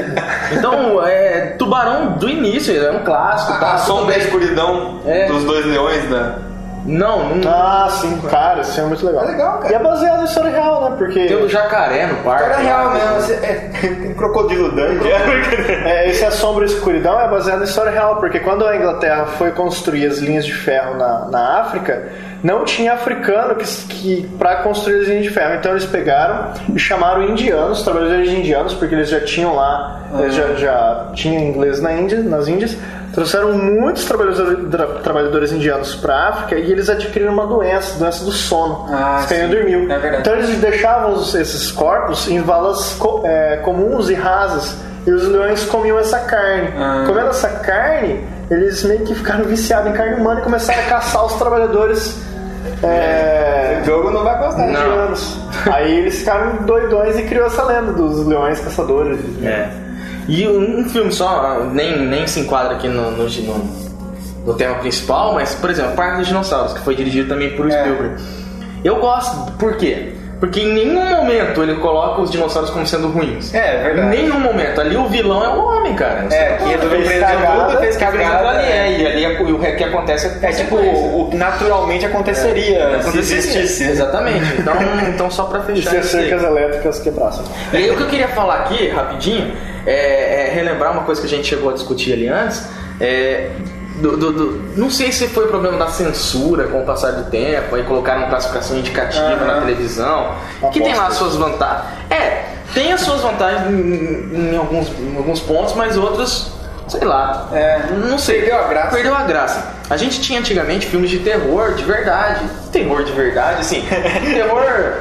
Então, é, Tubarão do início, é um clássico, tá? A sombra da escuridão É. dos dois leões da. Não, não Ah, sim, cara, isso é muito legal. É legal, cara. E é baseado em história real, né? Porque tem o jacaré no parque. Lá. real mesmo, é, tem crocodilo Dundee. é, esse A Sombra e Escuridão é baseado em história real, porque quando a Inglaterra foi construir as linhas de ferro na, na África, não tinha africano que, que para construir as linhas de ferro. Então eles pegaram e chamaram indianos, trabalhadores indianos, porque eles já tinham lá, eles já, já tinham inglês na Índia, nas Índias. Trouxeram muitos trabalhadores, tra- trabalhadores indianos para a África e eles adquiriram uma doença, doença do sono. Ah, sim. dormiu. É. Então eles deixavam os- esses corpos em valas co- é, comuns e rasas e os leões comiam essa carne. Ah. Comendo essa carne, eles meio que ficaram viciados em carne humana e começaram a caçar os trabalhadores é, O jogo não vai gostar. Não. indianos. Aí eles ficaram doidões e criou essa lenda dos leões caçadores. É. E um, filme só, nem, nem se enquadra aqui no, no, no, no tema principal, mas, por exemplo, Parque dos Dinossauros, que foi dirigido também por É. Spielberg. Eu gosto, por quê? Porque em nenhum momento ele coloca os dinossauros como sendo ruins. É, verdade. Em nenhum momento. Ali o vilão é o homem, cara. É, que resolveu Fez preso cagada, tudo, fez Que fez cagada. ali, é, e ali é, o que acontece é, É tipo o que naturalmente aconteceria se existisse. Exatamente. Então, então só pra E fechar se as cercas elétricas quebrassem. E aí o que eu queria falar aqui, rapidinho, é, é relembrar uma coisa que a gente chegou a discutir ali antes. É, do, do- do- não sei se foi problema da censura com o passar do tempo, aí colocaram classificação indicativa Aham. na televisão, que tem lá as suas vantagens. É, tem as suas vantagens em, em alguns, em alguns pontos, mas outros, sei lá. É, não sei. perdeu a graça. Perdeu a graça. A gente tinha antigamente filmes de terror de verdade. Terror de verdade, assim. terror.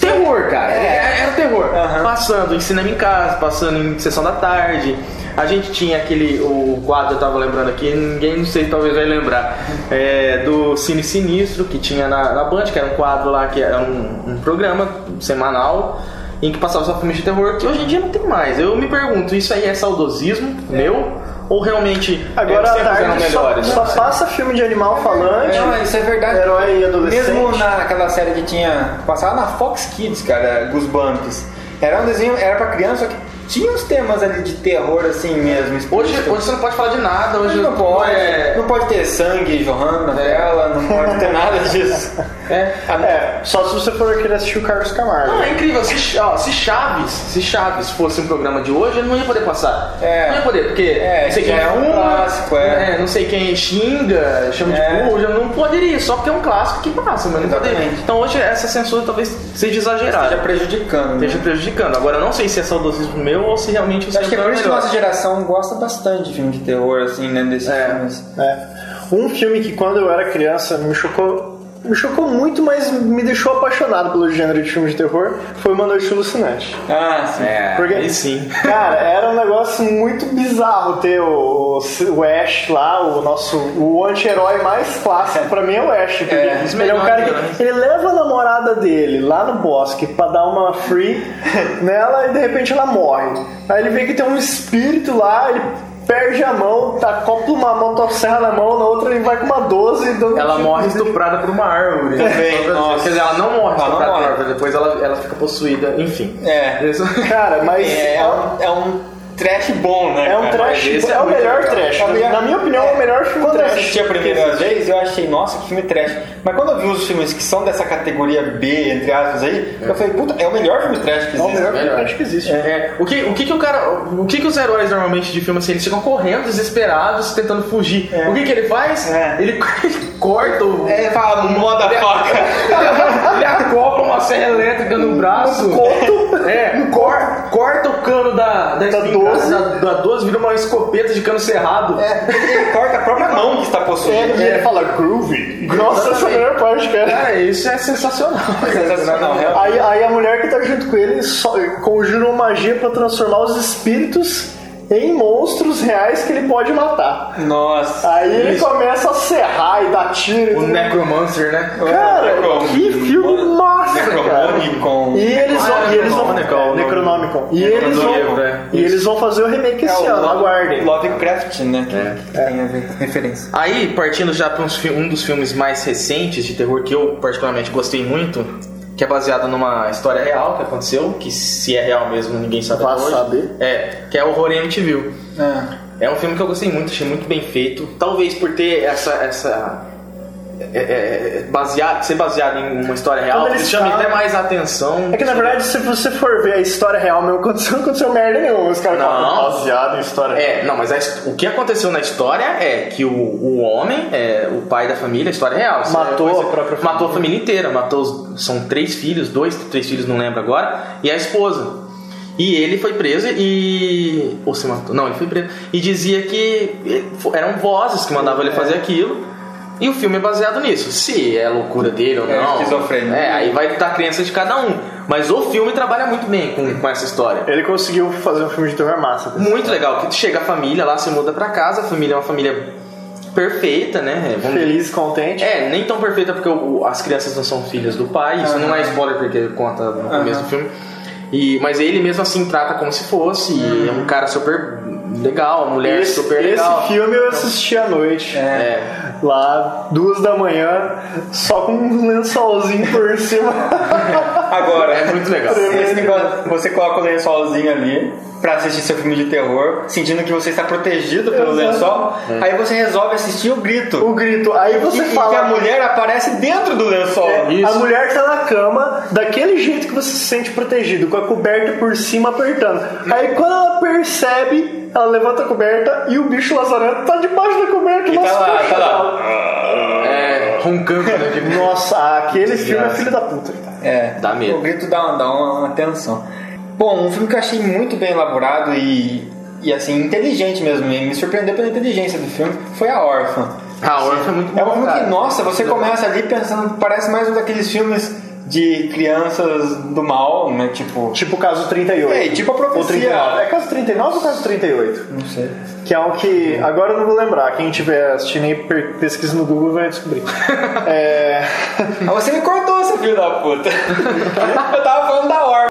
Terror, cara. É. Era terror. Aham. Passando em cinema em casa, passando em sessão da tarde. A gente tinha aquele. O quadro eu tava lembrando aqui, ninguém não sei, talvez vai lembrar. é, do Cine Sinistro, que tinha na, na Band, que era um quadro lá, que era um, um programa semanal. Em que passava só filmes de terror, que hoje em dia não tem mais. Eu me pergunto, isso aí é saudosismo meu? Ou realmente Agora é, tempos eram tarde só, melhores? só passa filme de animal falante, Não, isso é verdade. herói e adolescente. Mesmo naquela série que tinha. Passava na Fox Kids, cara, Goosebumps. Era um desenho, era pra criança, só que tinha uns temas ali de terror assim mesmo. Hoje, hoje você não pode falar de nada, hoje não pode. É, Não pode ter sangue jorrando na tela, não pode ter nada disso. é. É, só se você for querer assistir o Carlos Camargo. Não, é incrível. Se, ó, se Chaves, se Chaves fosse um programa de hoje, ele não ia poder passar. É. Não ia poder, porque É, não sei quem é um clássico, é. não sei quem xinga, chama É. de burro, já não poderia, só porque é um clássico que passa, mas não poderia. Então hoje essa censura talvez seja exagerada. Esteja prejudicando. né? Esteja prejudicando. Agora eu não sei se é saudosismo meu ou se realmente o Acho que é por isso que nossa geração gosta bastante de filme de terror, assim, né? Desses É. filmes. É. Um filme que quando eu era criança me chocou, me chocou muito, mas me deixou apaixonado pelo gênero de filme de terror, foi Uma Noite Alucinante. Ah, sim. É, Porque- aí sim. Cara, era um negócio muito bizarro ter o, o Ash lá, o nosso o anti-herói mais clássico pra mim é o Ash, porque É, ele é um cara que ele leva a namorada dele lá no bosque pra dar uma free nela e de repente ela morre. Aí ele vê que tem um espírito lá, ele perde a mão, tá acopla uma motosserra na mão, na outra ele vai com uma 12 dando Ela morre estuprada por uma árvore. Também, nossa. Quer dizer, ela não morre Ela não estuprada por morre. uma árvore, depois ela, ela fica possuída, enfim. É. Cara, mas É, é um, é um trash bom, né? É um cara? trash, esse é é, o melhor legal. trash. É o melhor- Na minha opinião, é o melhor filme Quando eu trash. assisti a primeira vez, eu achei, nossa, que filme trash. Mas quando eu vi os filmes que são dessa categoria B, entre aspas aí, eu falei, puta, é o melhor filme trash que É o existe. melhor filme trash que existe. É, o que, o que que o cara. O que que os heróis normalmente de filme assim, eles ficam correndo, desesperados, tentando fugir. O que que ele faz? É. Ele, ele corta o. É, fala, moda faca. ele acopla uma serra elétrica no braço. É, cor- corta o cano da, da, espingarda, 12. da, da 12, vira uma escopeta de cano cerrado. É, ele corta a própria mão que está possuída. É, e ele fala groovy. Nossa, essa é a melhor parte, cara. Cara, isso é sensacional. Sensacional. Aí, aí a mulher que tá junto com ele só, conjura uma magia pra transformar os espíritos em monstros reais que ele pode matar. Nossa. Aí ele Isso. começa a serrar e dar tiro. e O. Necromancer, né? Cara, Necrom- que filme massa, cara. Necronomicon. E eles vão, Ah, e eles vão, Necronomicon, é, Necronomicon. E eles vão, é. e eles vão fazer o remake esse ano, aguardem. Lovecraft, né? Que tem a ver com referência. Aí, partindo já para um dos filmes mais recentes de terror que eu particularmente gostei muito, que é baseado numa história real que aconteceu, que se é real mesmo ninguém sabe até hoje. saber. É, que é Horror em MTV. É um filme que eu gostei muito, achei muito bem feito. Talvez por ter essa. essa é, é, baseado, ser baseado em uma história real, ele chama falam- até mais atenção. É que na verdade, se você for ver a história real, não aconteceu, não aconteceu merda nenhuma. Os caras Não. falam baseado em história real. É, não, mas a o que aconteceu na história é que o, o homem, é, o pai da família, a história é real. Matou é coisa- a própria Matou a família inteira, matou os- são três filhos, dois, três filhos, não lembro agora, e a esposa. E ele foi preso e. Ou se matou? Não, ele foi preso. E dizia que fo- eram vozes que mandavam ele fazer aquilo. E o filme é baseado nisso. Se é loucura dele ou É, não. esquizofrenia. É, aí vai da crença de cada um. Mas o filme trabalha muito bem com, com essa história. Ele conseguiu fazer um filme de terror massa. Muito legal, que chega a família lá, se muda pra casa, a família é uma família perfeita, né? Vamos dizer. Feliz, contente. É, nem tão perfeita porque o- as crianças não são filhas do pai, isso não é spoiler porque conta no começo do filme. E, mas ele mesmo assim trata como se fosse, e é um cara super legal, a mulher Esse, super esse legal. filme eu assisti à noite. É. Lá, duas da manhã, só com um lençolzinho por cima. Agora, É muito legal. Esse negócio, você coloca o lençolzinho ali pra assistir seu filme de terror, sentindo que você está protegido pelo Exato. lençol, aí você resolve assistir o grito. o grito. Aí você e, e fala. que a mulher aparece dentro do lençol. É, Isso. A mulher tá na cama, daquele jeito que você se sente protegido, com a coberta por cima apertando. Aí quando ela percebe, ela levanta a coberta e o bicho lazarento tá debaixo da coberta. E tá Nossa, lá, cara. tá lá. É, roncando, né? Nossa, aquele filme é filho da puta. É, Dá medo. O grito dá, dá uma, uma tensão. Bom, um filme que eu achei muito bem elaborado e, e assim, inteligente mesmo. Me me surpreendeu pela inteligência do filme. Foi A Órfã. A Orfa é muito É um bom, filme cara. que, nossa, você começa ali pensando, parece mais um daqueles filmes de crianças do mal, né? Tipo. Tipo o caso 38. É, tipo a Ou profecia. 39. É caso 39 ou caso 38? Não sei. Que é um que. Agora eu não vou lembrar. Quem tiver assistindo aí, pesquisa no Google vai descobrir. é. Ah, você me cortou, seu filho da puta. eu tava falando da Órfã.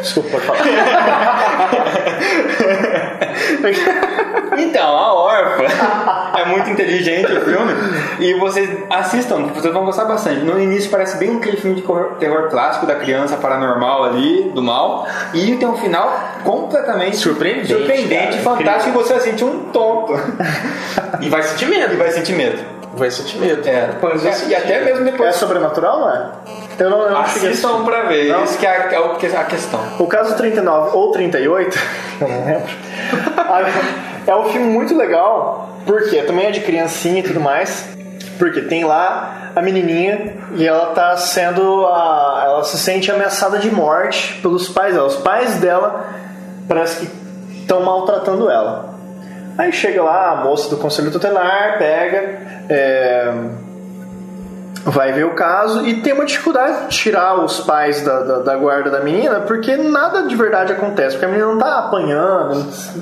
Desculpa, pode falar. Então, a Órfã é muito inteligente o filme e vocês assistam, vocês vão gostar bastante. No início parece bem aquele filme de terror, clássico da criança paranormal ali, do mal, e tem um final completamente Surpreendente, surpreendente cara. fantástico e você vai sentir um tonto E vai sentir e medo. vai sentir medo. Vai sentir medo. É, Depois vai e, e até medo. mesmo É depois. sobrenatural, não é? Eu não, eu não Assistam pra ver, Não? isso que é a, é é a questão. O caso 39 ou 38, eu não lembro. é um filme muito legal, porque também é de criancinha e tudo mais. Porque tem lá a menininha e ela tá sendo. A, ela se sente ameaçada de morte pelos pais dela. Os pais dela parece que estão maltratando ela. Aí chega lá a moça do conselho tutelar, pega. é, vai ver o caso e tem uma dificuldade de tirar os pais da, da, da guarda da menina porque nada de verdade acontece, porque a menina não tá apanhando,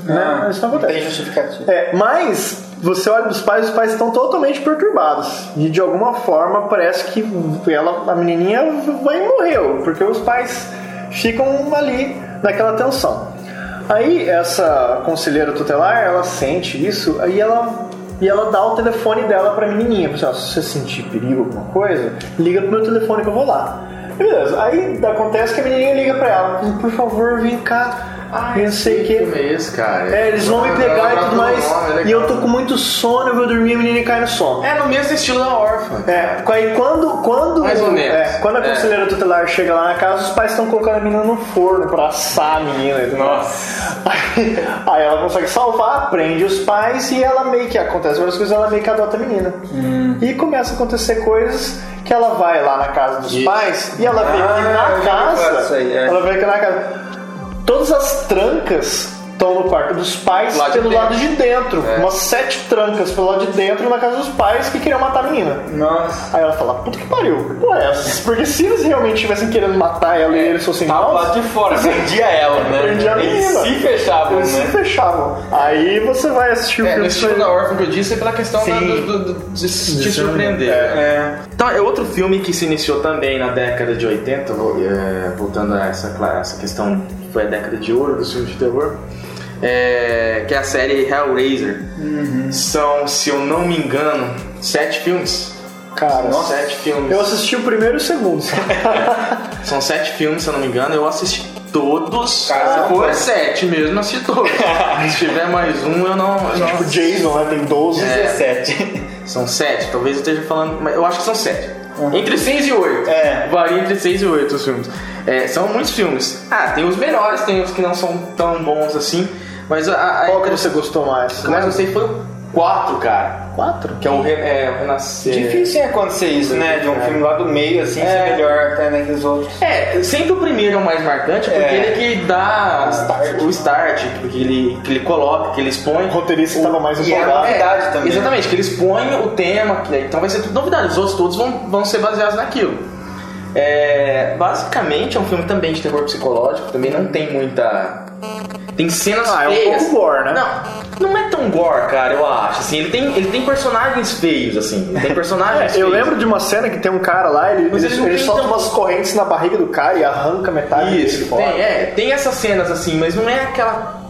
né? Isso não Não tem acontece. justificativa. É, mas você olha dos pais, os pais estão totalmente perturbados e de alguma forma parece que ela, a menininha vai morreu, porque os pais ficam ali naquela tensão. Aí essa conselheira tutelar, ela sente isso, aí ela e ela dá o telefone dela pra menininha. Assim, ó, se você sentir perigo, alguma coisa, liga pro meu telefone que eu vou lá. E beleza. Aí acontece que a menininha liga pra ela. Por favor, vem cá. Eu não sei que. é esse, cara? É, eles vão me pegar e tudo mais. é. E eu tô com muito sono, eu vou dormir e a menina cai no sono. É no mesmo estilo da órfã. É, aí quando, quando, Mais ou menos. é, quando a É. conselheira tutelar chega lá na casa, os pais estão colocando a menina no forno pra assar a menina. Nossa. Aí, aí ela consegue salvar, prende os pais e ela meio que acontece várias coisas, ela meio que adota a menina. Hum. E começa a acontecer coisas que ela vai lá na casa dos pais e ela vê que Ah, eu na falar casa, aí, é. ela vê que na casa todas as trancas estão no quarto dos pais Lá de pelo dentro. lado de dentro. É. Umas sete trancas pelo lado de dentro na casa dos pais que queriam matar a menina. Nossa. Aí ela fala, puta que pariu, pô, é essa? Porque se eles realmente estivessem querendo matar ela e eles fossem Tava maus, lá de fora, prendia ela, né? Prendia a Eles menina. se fechavam, eles se né? fechavam. Aí você vai assistir o É, no filme estilo da órfã que eu disse é pela questão da- do, do- do- de se te De surpreender. é. É. Então, é outro filme que se iniciou também na década de 80, vo- é, voltando a essa, essa questão que foi a década de ouro dos filmes de terror, é, que é a série Hellraiser. São, se eu não me engano, sete filmes. Cara, São sete filmes. eu assisti o primeiro e o segundo. São sete filmes, se eu não me engano. Eu assisti todos. Caramba. Se for sete mesmo, eu assisti todos. se tiver mais um, eu não. eu não tipo, Jason, né? Tem 12. É. 17. São sete, talvez eu esteja falando, mas eu acho que são sete. Entre seis e oito. É. Varia entre seis e oito os filmes. É, são muitos filmes. Ah, tem os melhores, tem os que não são tão bons assim. Mas a, a, Qual que você gostou mais? eu mais gostei foi o quatro, cara. Quatro? Que é o Re- é, o Renascer. Difícil é acontecer isso, né? De um É. filme lá do meio, assim, É. ser melhor até né, que os outros. É, sempre o primeiro é o mais marcante, porque É. ele é que dá O start. o start, porque ele, que ele coloca, que ele expõe. O roteirista estava mais e é empolgado. novidade também. Exatamente, que eles põem o tema, que, então vai ser tudo novidade. Os outros todos vão, vão ser baseados naquilo. É, basicamente é um filme também de terror psicológico, também não tem muita. Tem cenas Ah, é um feias. pouco gore, né? Não, não é tão gore, cara, eu acho. Assim, ele, tem, ele tem personagens feios, assim. Ele tem personagens É, eu lembro de uma cena que tem um cara lá, ele, Mas ele, ele ele solta tão- umas correntes na barriga do cara e arranca metade Isso, dele fora. tem, é, tem essas cenas assim, mas não é aquela.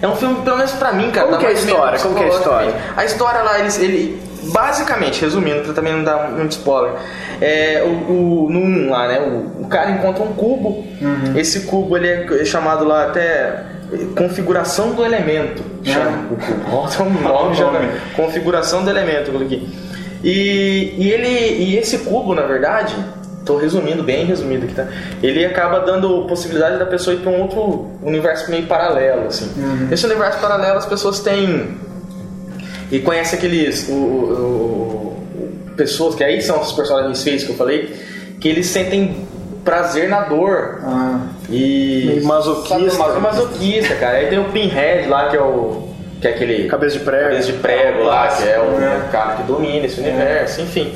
É um filme, pelo menos pra mim, cara. Como que é a história? Como que é a história? também. A história lá, eles, ele. Basicamente, resumindo, pra também não dar muito spoiler, é, o, o- no 1 lá, né? O, o cara encontra um cubo. Uhum. Esse cubo ele é chamado lá até configuração do elemento. Chama. Nossa, um nome. Configuração do elemento, coloquei. E, e ele. E esse cubo, na verdade, tô resumindo, bem resumido aqui, tá? Ele acaba dando possibilidade da pessoa ir para um outro universo meio paralelo, assim. Esse universo paralelo as pessoas têm. E conhece aqueles. O- o- o- pessoas, que aí são os personagens feios que eu falei, que eles sentem prazer na dor. Ah. E. Masoquista. É masoquista, cara. Aí tem o Pinhead lá, que é o. Que é aquele. Cabeça de prego. Cabeça de prego lá, que é o né? cara que domina esse universo, enfim.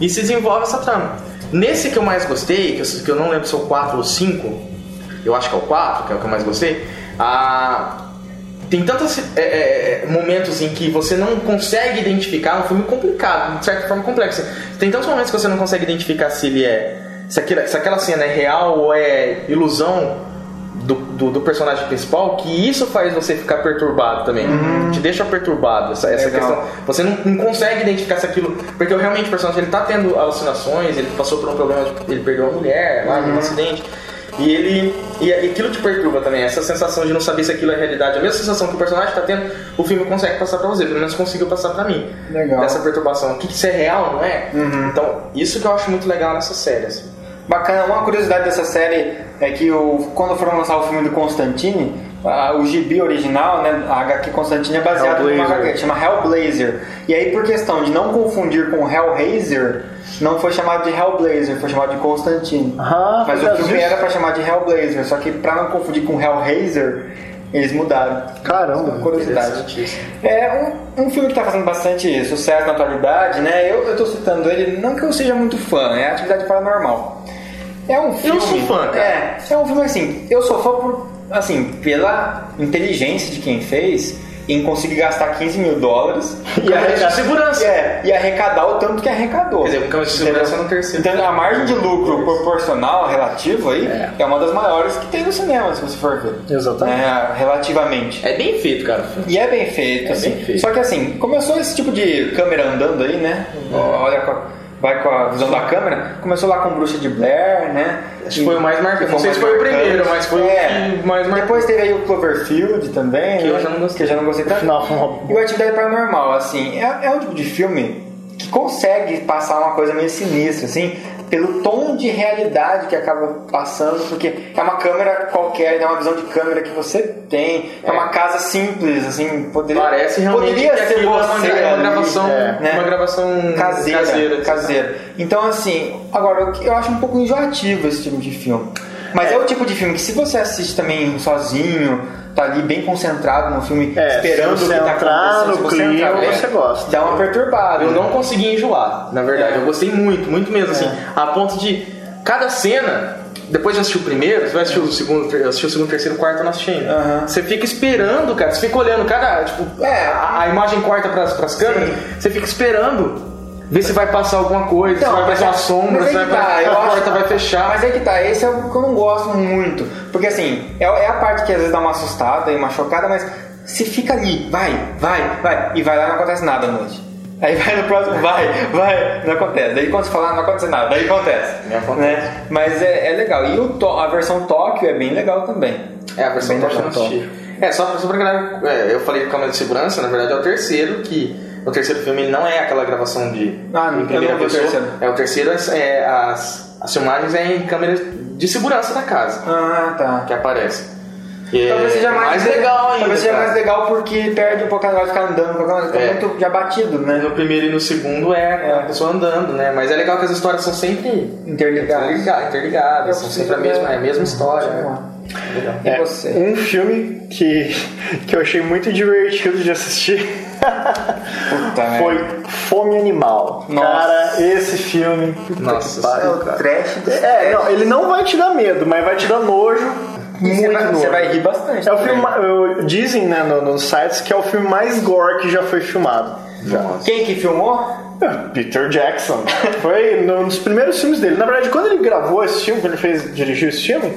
E se desenvolve essa trama. Nesse que eu mais gostei, que eu, que eu não lembro se é o 4 ou 5, eu acho que é o 4, que é o que eu mais gostei. Tem tantos é, é, momentos em que você não consegue identificar, é um filme complicado, de certa forma complexo. Tem tantos momentos que você não consegue identificar se ele é. Se aquela, se aquela cena é real ou é ilusão do, do, do personagem principal, que isso faz você ficar perturbado também. Te deixa perturbado essa, essa questão. Você não, não consegue identificar se aquilo. Porque realmente o personagem ele tá tendo alucinações, ele passou por um problema, de, ele perdeu uma mulher lá num acidente. E ele. E, aquilo te perturba também, essa sensação de não saber se aquilo é realidade. A mesma sensação que o personagem tá tendo, o filme consegue passar pra você, pelo menos conseguiu passar pra mim. Legal. Dessa perturbação. O que isso é real, não é? Então, isso que eu acho muito legal nessa série. assim. Bacana, uma curiosidade dessa série é que o, quando foram lançar o filme do Constantine, a- o gibi original, né, a HQ Constantine é baseado numa Hellblazer. HQ que chama Hellblazer. E aí, por questão de não confundir com Hellraiser, não foi chamado de Hellblazer, foi chamado de Constantine. Ah, Mas o filme era pra chamar de Hellblazer, só que pra não confundir com Hellraiser, eles mudaram. Caramba. Curiosidade. Interessante isso. É um, um filme que está fazendo bastante sucesso na atualidade, né? Eu, eu tô citando ele, não que eu seja muito fã, é Atividade Paranormal. É um filme. sou fã, cara. É, é um filme assim, eu sou fã por, assim, pela inteligência de quem fez em conseguir gastar 15 mil dólares E arrecadar- segurança. é, e arrecadar o tanto que arrecadou. Quer dizer, câmera de segurança no terceiro. Então a margem de lucro proporcional, relativo aí, é. uma das maiores que tem no cinema, se você for ver. Exatamente. É, relativamente. É bem feito, cara. E é bem feito, É assim. bem feito. Só que assim, começou esse tipo de câmera andando aí, né? Olha, co- vai com a visão da câmera. Começou lá com Bruxa de Blair, né? Acho que foi o mais marcante. que Não sei mais se foi o primeiro, mas foi o É. que mais marcante. Depois teve aí o Cloverfield também, Que eu já não gostei. Que eu já não gostei tanto. Uma- E o Atividade Paranormal, assim, é, é um tipo de filme que consegue passar uma coisa meio sinistra, assim, pelo tom de realidade que acaba passando, porque é uma câmera qualquer, é uma visão de câmera que você tem, é, É. uma casa simples, assim, poderia, Parece realmente poderia que ser é uma, você é uma gravação, é, né? uma gravação caseira, caseira. caseira. Então, assim, agora eu acho um pouco enjoativo esse tipo de filme. Mas é. o tipo de filme que se você assiste também sozinho, tá ali bem concentrado no filme, É, esperando se você o que tá entrar acontecendo, no se você clima, entrar, é, você gosta. Dá uma perturbada. Eu não consegui enjoar, na verdade. É. Eu gostei muito, muito mesmo, assim. A ponto de cada cena, depois de assistir o primeiro, você vai assistir o segundo, assistir o segundo, terceiro, quarto, eu não assisti ainda. Aham. Você fica esperando, cara. Você fica olhando cada. Tipo, É. a, a imagem corta pras, pras câmeras, Sim. você fica esperando. Ver se vai passar alguma coisa, se vai mas fazer uma é- sombra, se vai, tá, a acho- porta vai fechar. Mas aí que tá, esse é o que eu não gosto muito. Porque assim, é, é a parte que às vezes dá uma assustada e uma chocada, mas se fica ali, vai, vai, vai, e vai lá não acontece nada à noite. Aí vai no próximo, vai, vai, não acontece. Daí quando você falar, não acontece nada, daí acontece. Não acontece. Né? Mas é, é legal. E o to- a versão Tóquio é bem legal também. É, a versão Bem assisti. É, só, só pra galera. é, eu falei de câmera de segurança, na verdade é o terceiro, que. O terceiro filme não é aquela gravação de Ah, em primeira não vi o pessoa. terceiro. É o terceiro, é, é, as, as filmagens é em câmeras de segurança da casa Ah, tá. que aparece. E Talvez seja é mais, legal ainda. Talvez seja cara. mais legal porque perde um pouco a ficar andando, fica É. muito já batido, né? No primeiro e no segundo é, a pessoa andando, né? Mas é legal que as histórias são sempre Interligadas. interliga- interligadas, Eu são sempre a mesma, é a mesma história. Né? E É, você? Um filme que, que eu achei muito divertido de assistir Puta, né? foi Fome Animal. Nossa. Cara, esse filme. Nossa pariu, É o cara. trash do É, não, ele não vai te dar medo, mas vai te dar nojo. E Muito você, vai, nojo. você vai rir bastante. É o filme, eu- dizem né, no- nos sites que é o filme mais gore que já foi filmado. Nossa. Quem que filmou? Peter Jackson. Foi num dos primeiros filmes dele. Na verdade, quando ele gravou esse filme, quando ele fez, dirigiu esse filme,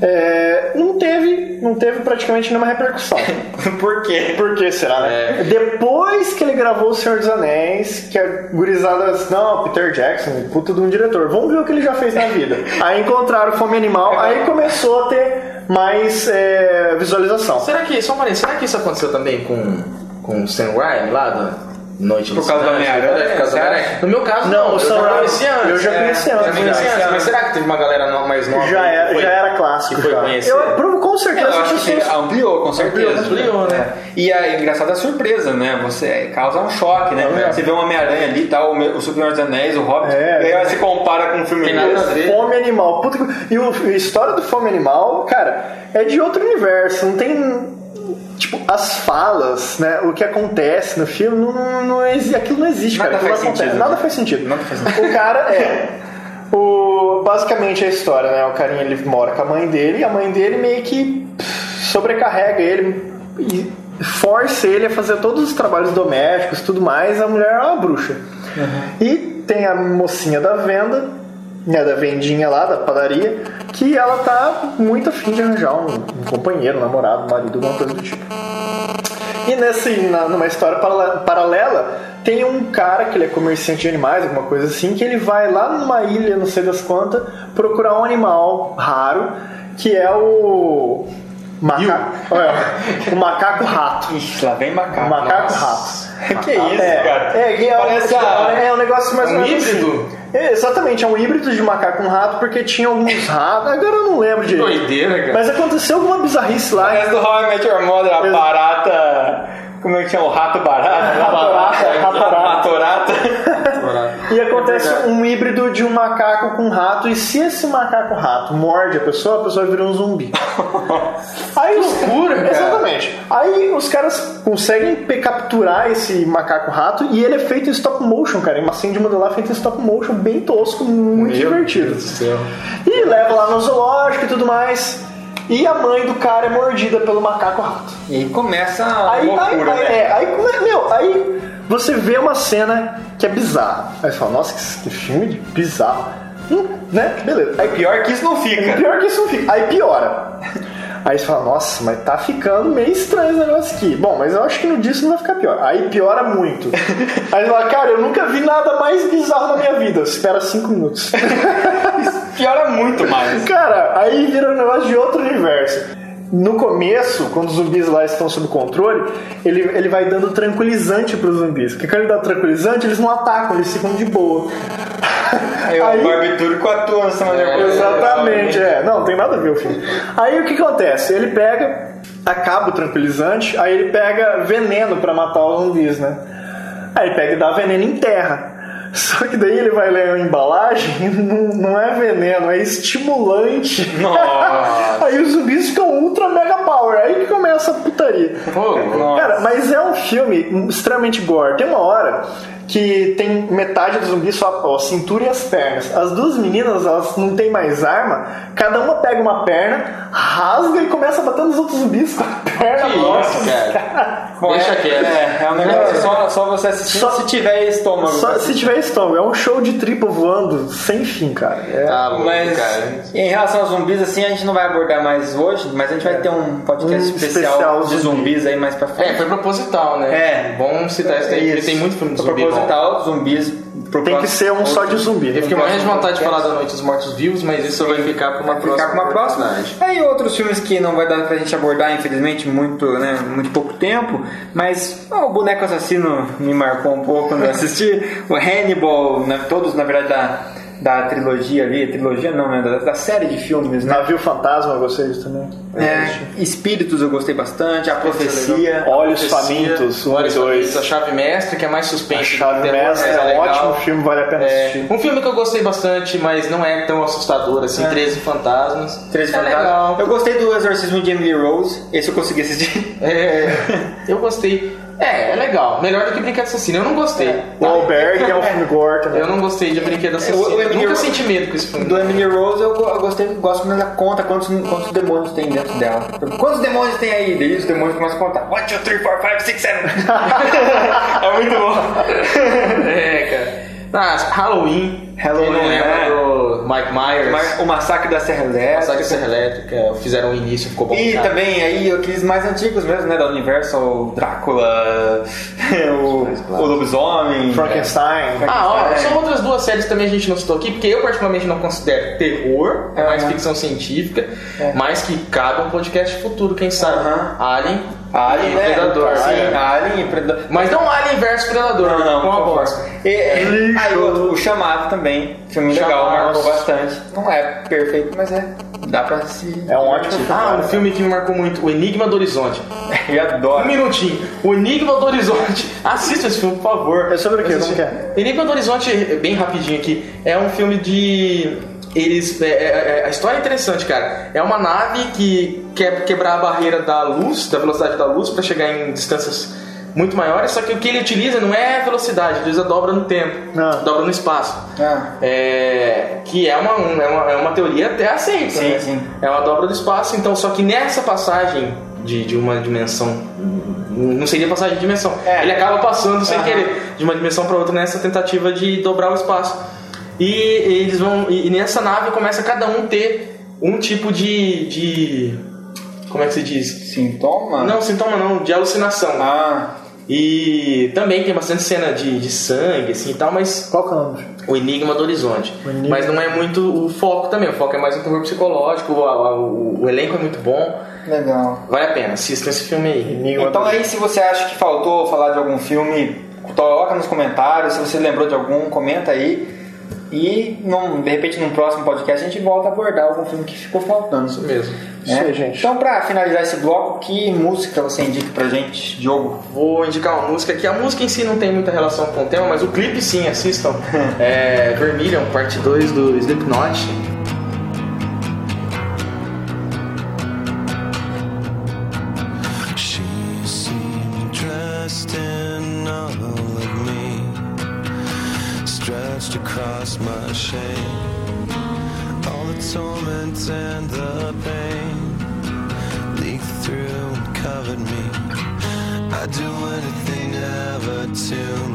é, não teve, não teve praticamente nenhuma repercussão. Por quê? Por que será, né? Depois que ele gravou O Senhor dos Anéis, que a gurizada, não, Peter Jackson, puta de um diretor, vamos ver o que ele já fez na vida. Aí encontraram Fome Animal, aí começou a ter mais é, visualização. Será que, só um parênteses, será que isso aconteceu também com, com o Sam Raimi lá da Noite Por causa do? Homem-Aranha, Por causa do você Homem-Aranha? acha? No meu caso, Não, não, o eu já Raimi- conheci antes. eu já É, conheci já antes, conheci já. antes. Mas será que teve uma galera mais nova? Já era, foi- já era clássico. foi conhecer? Eu, provo- com Eu certeza acho as que ampliou, com certeza. Ampliou, né? É. E é engraçado a surpresa, né? Você causa um choque, né? É. Você vê um Homem-Aranha ali, tal, o o Senhor dos Anéis, o Hobbit, É. e aí você compara com um filme Tem nada desse. a ver. Fome Animal. Puta que... E o- a história do Fome Animal, cara, é de outro universo. Não tem. Tipo, as falas, né? O que acontece no filme, não, não, não aquilo não existe, Nada cara. Faz acontece. sentido, Nada né? faz sentido. Nada faz sentido. O cara é. O, basicamente a história, né? O carinha ele mora com a mãe dele e a mãe dele meio que sobrecarrega ele e força ele a fazer todos os trabalhos domésticos tudo mais. A mulher é uma bruxa. E tem a mocinha da venda, né, da vendinha lá, da padaria, que ela tá muito afim de arranjar um, um companheiro, um namorado, um marido, alguma coisa do tipo. E nesse, na- numa história paralela, tem um cara que ele é comerciante de animais, alguma coisa assim, que ele vai lá numa ilha, não sei das quantas, procurar um animal raro, que é o. Macaco, é, o macaco rato. Ixi, lá vem macaco. O macaco rato. que isso, É, cara? é, que é, Parece é, é um negócio mais ou menos híbrido? assim. É, exatamente, é um híbrido de macaco com rato, porque tinha alguns ratos, agora eu não lembro direito. Doideira, cara. Mas aconteceu alguma bizarrice lá. Parece do How I Met Your Mother, a barata. Como é que chama? O rato barato? Ratorata, ratorata. Ratorata. E acontece um híbrido de um macaco com rato, e se esse macaco rato morde a pessoa, a pessoa vira um zumbi. Aí os- loucura, cara. Exatamente. Aí os caras conseguem capturar esse macaco rato e ele é feito em stop motion, cara. Em massinha de modelar feito em stop motion, bem tosco, muito divertido. Deus do céu. E leva lá no zoológico e tudo mais. E a mãe do cara é mordida pelo macaco rato. E começa a Aí, aí, loucura, aí, né? é, aí, meu, aí você vê uma cena que é bizarra. Aí você fala, nossa, que, filme de bizarro. Hum, né? Beleza. Aí Pior que isso não fica. Pior que isso não fica. Aí piora. Aí você fala, nossa, mas tá ficando meio estranho esse negócio aqui. Bom, mas eu acho que no disco não vai ficar pior. Aí piora muito. Aí você fala, cara, eu nunca vi nada mais bizarro na minha vida. Espera cinco minutos. Piora muito mais. Cara, aí vira um negócio de outro universo. No começo, quando os zumbis lá estão sob controle, ele, ele vai dando tranquilizante pros zumbis. Porque quando ele dá tranquilizante, eles não atacam, eles ficam de boa. Aí, Aí- o barbitúrico atua É, da Exatamente, é. Não, tem nada a ver o filme. Aí o que acontece? Ele pega, acaba o tranquilizante, aí ele pega veneno pra matar os zumbis, né? Aí ele pega e dá veneno em terra. Só que daí ele vai ler a embalagem, não, não é veneno, é estimulante. Nossa. Aí os zumbis ficam ultra mega power. Aí que começa a putaria. Pô. Cara, mas é um filme extremamente gore. Tem uma hora que tem metade dos zumbis só a cintura e as pernas. As duas meninas, elas não têm mais arma. Cada uma pega uma perna, rasga e começa a bater nos outros zumbis com a perna. Que Nossa, isso, cara. Bom, Deixa é, quieto. É, é um negócio só, só você assistir Só- se tiver estômago. Só se tiver estômago. É um show de tripa voando sem fim, cara. É. Tá louco, Mas cara. em relação aos zumbis, assim, a gente não vai abordar mais hoje, mas a gente vai ter um podcast Um especial, especial de zumbi. zumbis aí mais pra É, frente. foi proposital, né? É. Bom citar isso daí, porque tem muito filme de zumbi bom. Proposital, zumbis. pro Tem que ser um só de zumbi. Eu fiquei morrendo de vontade de falar da Noite dos Mortos Vivos, mas isso vai ficar pra uma Vai próxima. ficar com uma próxima. Aí outros filmes que não vai dar pra gente abordar, infelizmente, muito, né, muito pouco tempo, mas ó, o Boneco Assassino me marcou um pouco quando eu assisti, o Hannibal, né, todos na verdade da, da trilogia ali, trilogia não, né, da, da série de filmes, né? Navio Fantasma, eu gostei disso também. É, Espíritos eu gostei bastante, A Profecia. Olhos Profecia, Famintos, um e Olhos dois. Famintos, A Chave Mestre, que é mais suspense. A do Chave terror, Mestre é um ótimo filme, vale a pena É, assistir. um filme que eu gostei bastante, mas não é tão assustador assim, 13 Fantasmas. Três é Fantasmas. legal. Eu gostei do Exorcismo de Emily Rose, esse eu consegui assistir. É, eu gostei. É, é legal. Melhor do que Brinquedo Assassino. Eu não gostei. O Alberg é um filme gore também. Eu não gostei de Brinquedo Assassino. o Emily Nunca Rose- senti medo com esse filme. Do Emily Rose eu, eu gostei, gosto quando ela conta quantos, quantos demônios tem dentro dela. Quantos demônios tem aí? Daí os demônios começam a contar. 1, 2, 3, 4, 5, 6, 7. É muito bom. É, cara. Ah, Halloween. Halloween, Quem não lembra é. do Mike Myers. O Massacre da Serra Elétrica. Massacre Serra Elétrica. Fizeram o início, ficou bom. E cara. também aí aqueles mais antigos mesmo, né? Da Universal, Drácula, o, o Lobisomem. Frankenstein. Ah, ó, É. são outras duas séries que também a gente não citou aqui, porque eu particularmente não considero terror, é mais ficção científica, mas que cabe um podcast futuro, quem sabe. Alien, Alien, né? Predador. Sim, É. Alien e Predador. Mas não Alien versus Predador, Não, não, com a bosta. E, e, aí outro, o Chamado também, filme legal, Chamado. marcou bastante. Não é perfeito, mas é, dá pra se... É um ótimo filme. Ah, um filme que me marcou muito, O Enigma do Horizonte. Eu Um adoro. minutinho. O Enigma do Horizonte. Assista esse filme, por favor. É sobre o. Como que é? Enigma do Horizonte, bem rapidinho aqui, é um filme de. Eles. é- é- é- a história é interessante, cara. É uma nave que quer quebrar a barreira da luz, da velocidade da luz, para chegar em distâncias muito maiores, só que o que ele utiliza não é velocidade, ele utiliza dobra no tempo, Ah. dobra no espaço. Ah. É, que é uma, um- é, uma, é uma teoria até aceita. Sim, né? sim. É uma dobra do espaço, então só que nessa passagem de, de uma dimensão. Não seria passagem de dimensão. É. Ele acaba passando sem querer de uma dimensão para outra nessa tentativa de dobrar o espaço. E eles vão. E e nessa nave começa cada um ter um tipo de. de como é que se diz? Sintoma? Não, sintoma não, de alucinação. Ah, E também tem bastante cena de, de sangue, assim e tal, mas Qual que é o Enigma do Horizonte. Enigma. Mas não é muito o foco também, o foco é mais um terror psicológico, o, o- o elenco é muito bom, legal. vale a pena, assistam esse filme aí. Enigma Então do- aí, se você acha que faltou falar de algum filme, coloca nos comentários. Se você lembrou de algum, comenta aí. E num- de repente num próximo podcast a gente volta a abordar algum filme que ficou faltando. Isso mesmo. Isso né? aí, gente. Então, pra finalizar esse bloco, que música você indica pra gente, Diogo? Vou indicar uma música que a música em si não tem muita relação com o tema, mas o clipe sim, assistam. é Vermilion, parte 2 do Slipknot. Shame. All the torment and the pain leaked through and covered me. I'd do anything ever to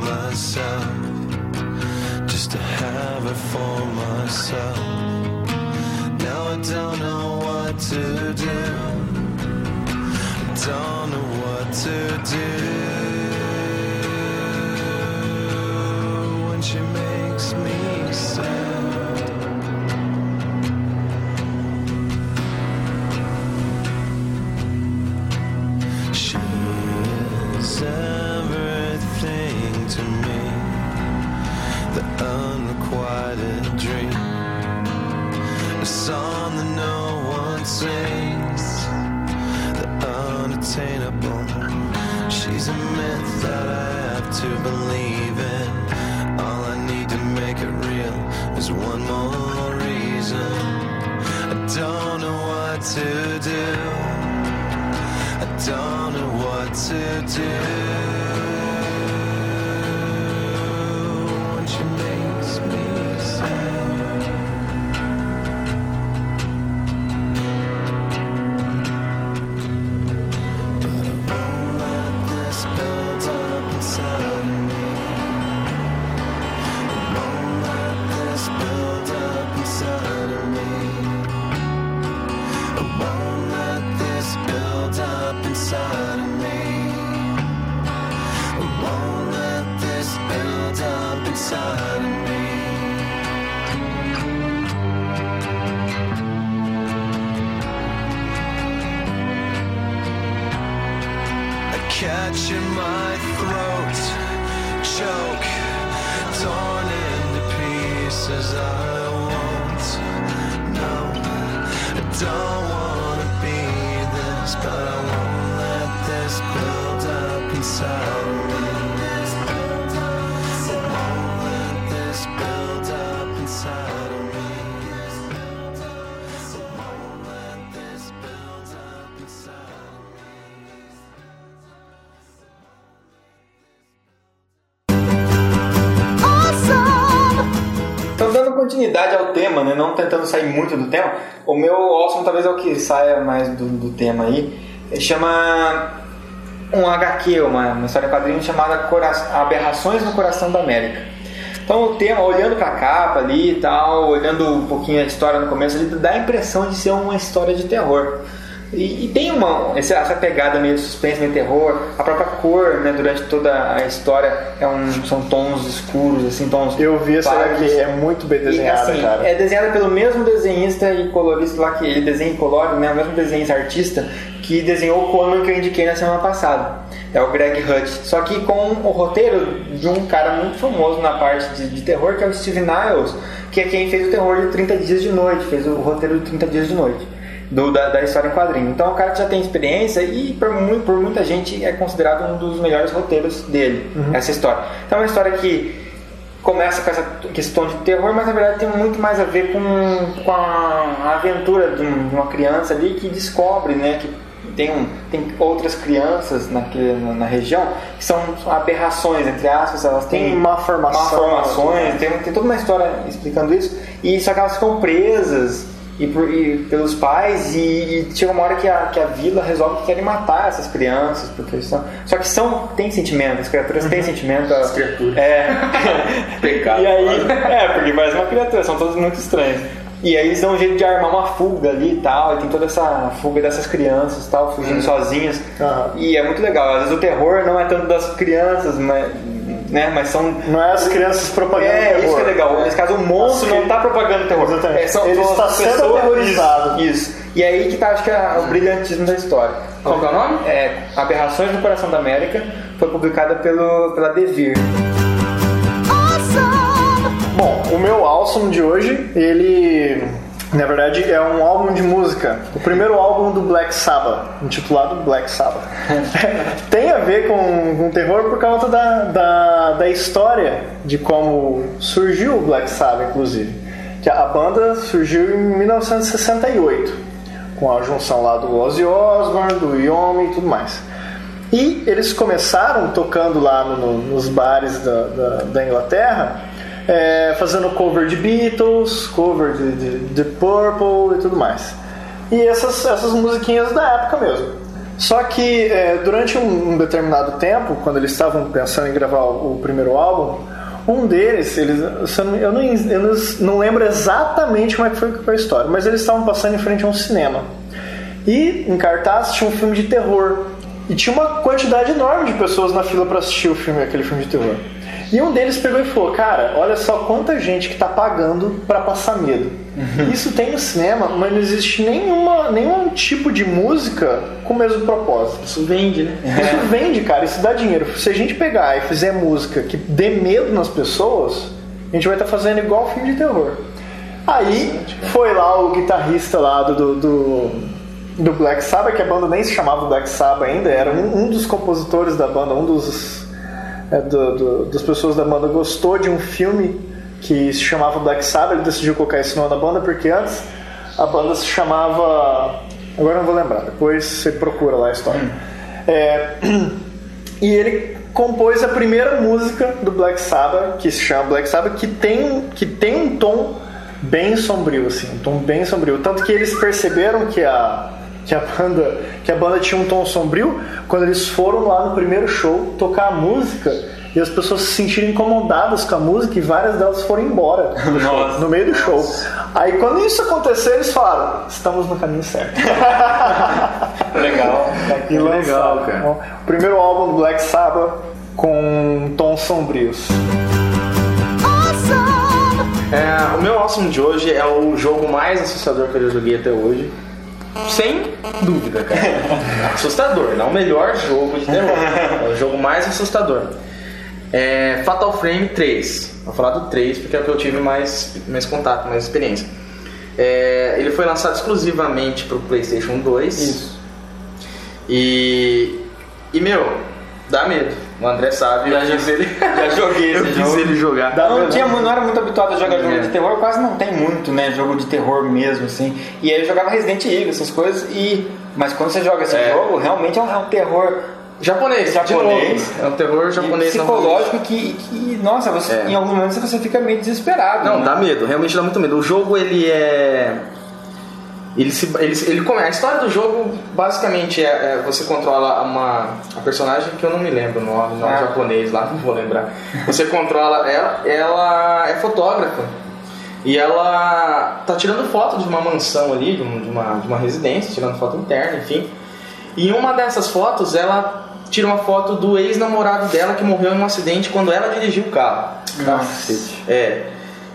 não tentando sair muito do tema, o meu awesome talvez é o que saia mais do, do tema aí, chama um HQ, uma, uma história em quadrinhos chamada Cora- Aberrações no Coração da América. Então o tema, olhando pra capa ali e tal, olhando um pouquinho a história no começo, ele dá a impressão de ser uma história de terror. E, e tem uma, essa, essa pegada meio de suspense, meio terror, a própria cor, né, durante toda a história é um, são tons escuros, assim, tons Eu vi essa daqui, é muito bem E, desenhada, assim, cara. É desenhada pelo mesmo desenhista e colorista lá que ele desenha e colore, né? O mesmo desenhista artista que desenhou o Conan que eu indiquei na semana passada. É o Greg Hutch. Só que com o roteiro de um cara muito famoso na parte de, de terror, que é o Steve Niles, que é quem fez o terror de 30 Dias de Noite, fez o roteiro de 30 Dias de Noite. Do, da, da história em quadrinho. Então o cara que já tem experiência e por, muito, por muita gente é considerado um dos melhores roteiros dele, essa história. Então é uma história que começa com essa questão de terror, mas na verdade tem muito mais a ver com, com a aventura de, um- uma criança ali que descobre, né, que tem, um, tem outras crianças naquele, na, na região que são aberrações, entre aspas, elas têm Tem má formação, malformações, tem, tem toda uma história explicando isso, e só que elas ficam presas e, por- e pelos pais e, e chega uma hora que a, que a vila resolve que querem matar essas crianças porque são, só que são tem sentimento as criaturas têm sentimento as criaturas. é Pecado. e aí é porque parece uma criatura são todos muito estranhos e aí eles dão um jeito de armar uma fuga ali e tal, e tem toda essa fuga dessas crianças tal, fugindo sozinhas. Aham. E é muito legal. Às vezes o terror não é tanto das crianças, mas, né, mas são Não é as crianças propagando é, terror. isso que é legal. Nesse caso, o monstro As não está propagando terror. Exatamente. É, são, Ele são está sendo pessoas- aterrorizado. Isso, isso. E aí que tá, acho que é o brilhantismo da história. Qual que é o nome? É Aberrações no Coração da América. Foi publicada pelo, pela Devir. Bom, o meu awesome de hoje, ele na verdade é um álbum de música. O primeiro álbum do Black Sabbath, intitulado Black Sabbath. Tem a ver com, com terror por causa da, da, da história de como surgiu o Black Sabbath, inclusive. Que a banda surgiu em 1968, com a junção lá do Ozzy Osbourne, do Yomi e tudo mais. E eles começaram tocando lá no- no- nos bares da, da, da Inglaterra, é, fazendo cover de Beatles, cover de, de, de Purple e tudo mais. E essas, essas musiquinhas da época mesmo. Só que é, durante um, um determinado tempo, quando eles estavam pensando em gravar o, o primeiro álbum, um deles, eles, eu, não, eu, não, lembro exatamente como é que foi, foi a história, mas eles estavam passando em frente a um cinema. E em cartaz tinha um filme de terror. E tinha uma quantidade enorme de pessoas na fila para assistir o filme, aquele filme de terror. E um deles pegou e falou: Cara, olha só quanta gente que tá pagando para passar medo. Isso tem no cinema, mas não existe nenhuma, nenhum tipo de música com o mesmo propósito. Isso vende, né? Isso vende, cara, isso dá dinheiro. Se a gente pegar e fizer música que dê medo nas pessoas, a gente vai estar fazendo igual filme de terror. Aí foi lá o guitarrista lá do, do, do, Black Sabbath, que a banda nem se chamava Black Sabbath ainda, era um, um dos compositores da banda, um dos é, do, do, das pessoas da banda gostou de um filme que se chamava Black Sabbath, ele decidiu colocar esse nome na banda porque antes a banda se chamava. Agora não vou lembrar, depois você procura lá a história. É, e ele compôs a primeira música do Black Sabbath, que se chama Black Sabbath, que tem, que tem um tom bem sombrio, assim, um tom bem sombrio. Tanto que eles perceberam que a, que a banda que a banda tinha um tom sombrio quando eles foram lá no primeiro show tocar a música e as pessoas se sentiram incomodadas com a música e várias delas foram embora show, no meio do show. Aí quando isso aconteceu, eles falaram: estamos no caminho certo. Legal. E legal, lançaram. cara. Então, o primeiro álbum do Black Sabbath com tons sombrios. É, o meu awesome de hoje é o jogo mais assustador que eu já joguei até hoje. Sem dúvida, cara. assustador, não o melhor jogo de terror. É o jogo mais assustador. É Fatal Frame 3. Vou falar do 3 porque é o que eu tive mais, mais contato, mais experiência. É, ele foi lançado exclusivamente para o PlayStation 2. Isso. E. E meu, dá medo. O André sabe, Já quis ele. Já joguei eu esse quis jogo. ele jogar. Não, tinha, não era muito habituado a jogar jogo É. de terror, quase não tem muito, né? Jogo de terror mesmo, assim. E aí eu jogava Resident Evil, essas coisas, e. Mas quando você joga esse É. jogo, realmente é um, é um terror Japonês, Japonês. É um terror japonês não psicológico que, que, nossa, você, É. em algum momento você fica meio desesperado. Não, né? dá medo, realmente dá muito medo. O jogo ele é. Ele se. Ele, ele come... A história do jogo basicamente é, é você controla uma. A personagem que eu não me lembro o nome, nome Ah. japonês lá, não vou lembrar. Você controla ela, ela é fotógrafa. E ela tá tirando foto de uma mansão ali, de, de uma, de uma residência, tirando foto interna, enfim. E em uma dessas fotos, ela tira uma foto do ex-namorado dela que morreu em um acidente quando ela dirigiu o carro. Nossa. É.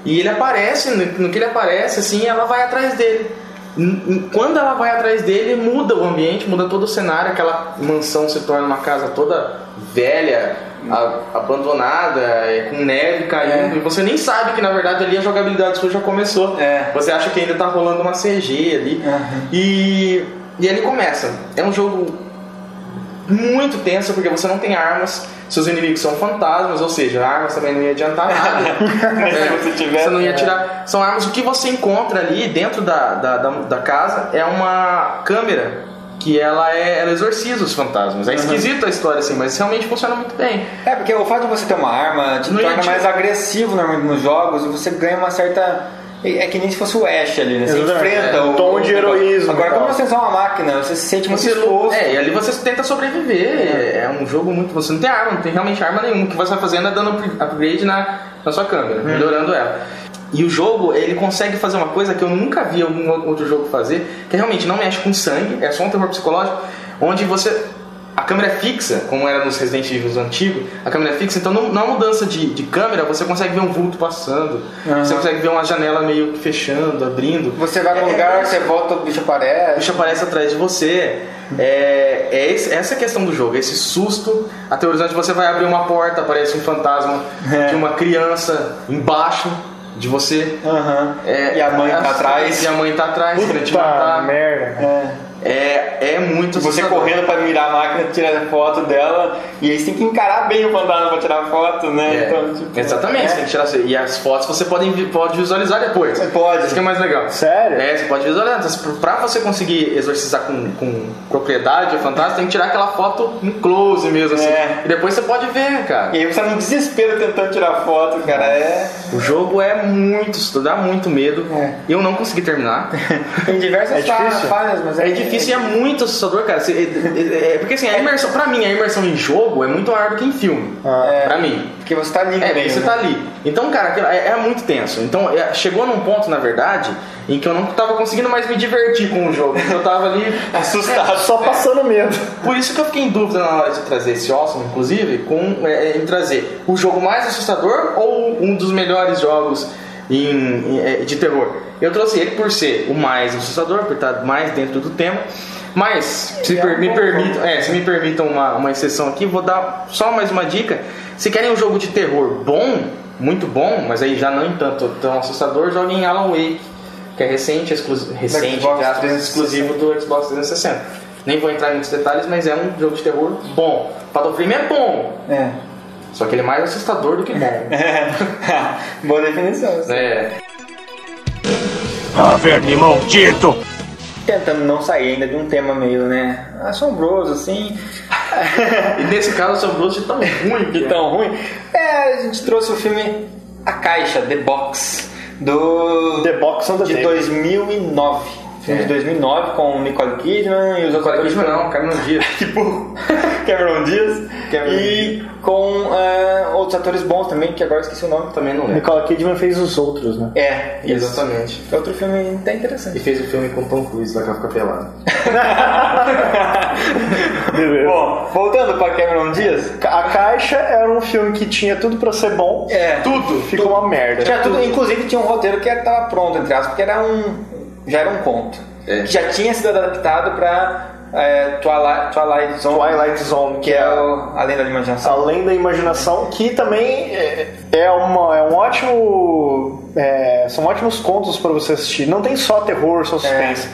E ele aparece, no, no que ele aparece, assim, ela vai atrás dele. Quando ela vai atrás dele, muda o ambiente, muda todo o cenário, aquela mansão se torna uma casa toda velha, a- abandonada, é, com neve caindo, É. e você nem sabe que na verdade ali a jogabilidade sua já começou. É. Você acha que ainda tá rolando uma CG ali. Uhum. E, e ele começa. É um jogo muito tenso porque você não tem armas, seus inimigos são fantasmas, ou seja, armas também não ia adiantar nada. Mas se você não ia é. tirar. São armas. O que você encontra ali dentro da, da, da, da casa é uma câmera que ela é ela exorciza os fantasmas. É esquisito a história assim, mas realmente funciona muito bem. É, porque o fato de você ter uma arma te Não torna mais agressivo normalmente nos jogos e você ganha uma certa. É é que nem se fosse o Ash ali, né? Você Exatamente. enfrenta É, o. tom de heroísmo Agora, como você é uma máquina, você se sente muito Você, exposto. é, e ali você tenta sobreviver. É. é um jogo muito. Você não tem arma, não tem realmente arma nenhuma. O que você vai fazendo é dando upgrade- na, na sua câmera, melhorando ela. E o jogo, ele consegue fazer uma coisa que eu nunca vi algum outro jogo fazer, que realmente não mexe com sangue, é só um terror psicológico, onde você. A câmera é fixa, como era nos Resident Evil antigos, a câmera é fixa, então não- na mudança de, de câmera você consegue ver um vulto passando, você consegue ver uma janela meio que fechando, abrindo. Você vai pro É- lugar, você volta, o bicho o aparece. bicho aparece atrás de você. É, é esse- essa é a questão do jogo, esse susto aterrorizante. Você vai abrir uma porta, aparece um fantasma É. de uma criança embaixo de você. Aham. É, e a mãe tá é- atrás. E a mãe tá atrás, querendo te Puta matar. merda. É. É, é muito você assustador. correndo pra mirar a máquina, tirar a foto dela, e aí você tem que encarar bem o fantasma pra tirar a foto, né? É, Então, tipo, exatamente, é. você tem que tirar. E as fotos você pode, pode visualizar depois. Você pode. Isso que é mais legal. Sério? É, você pode visualizar. Então, pra você conseguir exorcizar com, com propriedade o fantasma, tem que tirar aquela foto em close mesmo, assim. É. E depois você pode ver, cara. E aí você tá no desespero tentando tirar foto, cara. É. O jogo é muito, dá muito medo. É. Eu não consegui terminar. Tem diversas É falhas, mas É difícil e é muito assustador, cara. Você- é, é- é- porque assim, a imersão, pra mim, a imersão em jogo é muito maior do que em filme. É. Pra mim. Porque você tá ali É, você né? tá ali. Então, cara, aquilo é, é muito tenso. Então, é, chegou num ponto, na verdade, em que eu não tava conseguindo mais me divertir com o jogo. Eu tava ali Assustado. Só passando medo. Por isso que eu fiquei em dúvida na hora de trazer esse Awesome, inclusive, com, é, em trazer o jogo mais assustador ou um dos melhores jogos em- é, de terror. Eu trouxe ele por ser o mais assustador, por estar mais dentro do tema. Mas, se É per- me, permitam, é, se me permitam uma, uma exceção aqui, vou dar só mais uma dica. Se querem um jogo de terror bom, muito bom, mas aí já não em tanto tão assustador, jogue em Alan Wake, que é recente, exclu- recente, Xbox entre aspas, 360. exclusivo do Xbox 360. Nem vou entrar em muitos detalhes, mas é um jogo de terror bom. Frame é bom, É. só que ele é mais assustador do que bom. Boa definição. É. Ah, verme maldito! Tentando não sair ainda de um tema meio, né, assombroso, assim. E nesse caso, Assombroso de tão ruim. de tão ruim. É, a gente trouxe o filme A Caixa, The Box, do... The Box on the de Table. 2009. Filme É. de 2009 com Nicole Kidman e os outros atores Não, não, Cameron Diaz. tipo Cameron Diaz Cameron e com é, outros atores bons também, que agora eu esqueci o nome. Também não lembro. Nicole Kidman fez os outros, né? É, isso. Exatamente. É outro filme até E interessante. fez o filme com Tom Cruise, lá que fica pelado. Bom, voltando para Cameron Diaz. A Caixa era um filme que tinha tudo pra ser bom, É, tudo ficou uma merda. Tinha tudo, inclusive tinha um roteiro que estava pronto, entre aspas, porque era um. Já era um conto. É. Que já tinha sido adaptado para Twilight, Twilight Zone, Twilight Zone, que é o Além da Imaginação. Além da imaginação, que também é, é, uma, é um ótimo. é, são ótimos contos pra você assistir. Não tem só terror, só suspense.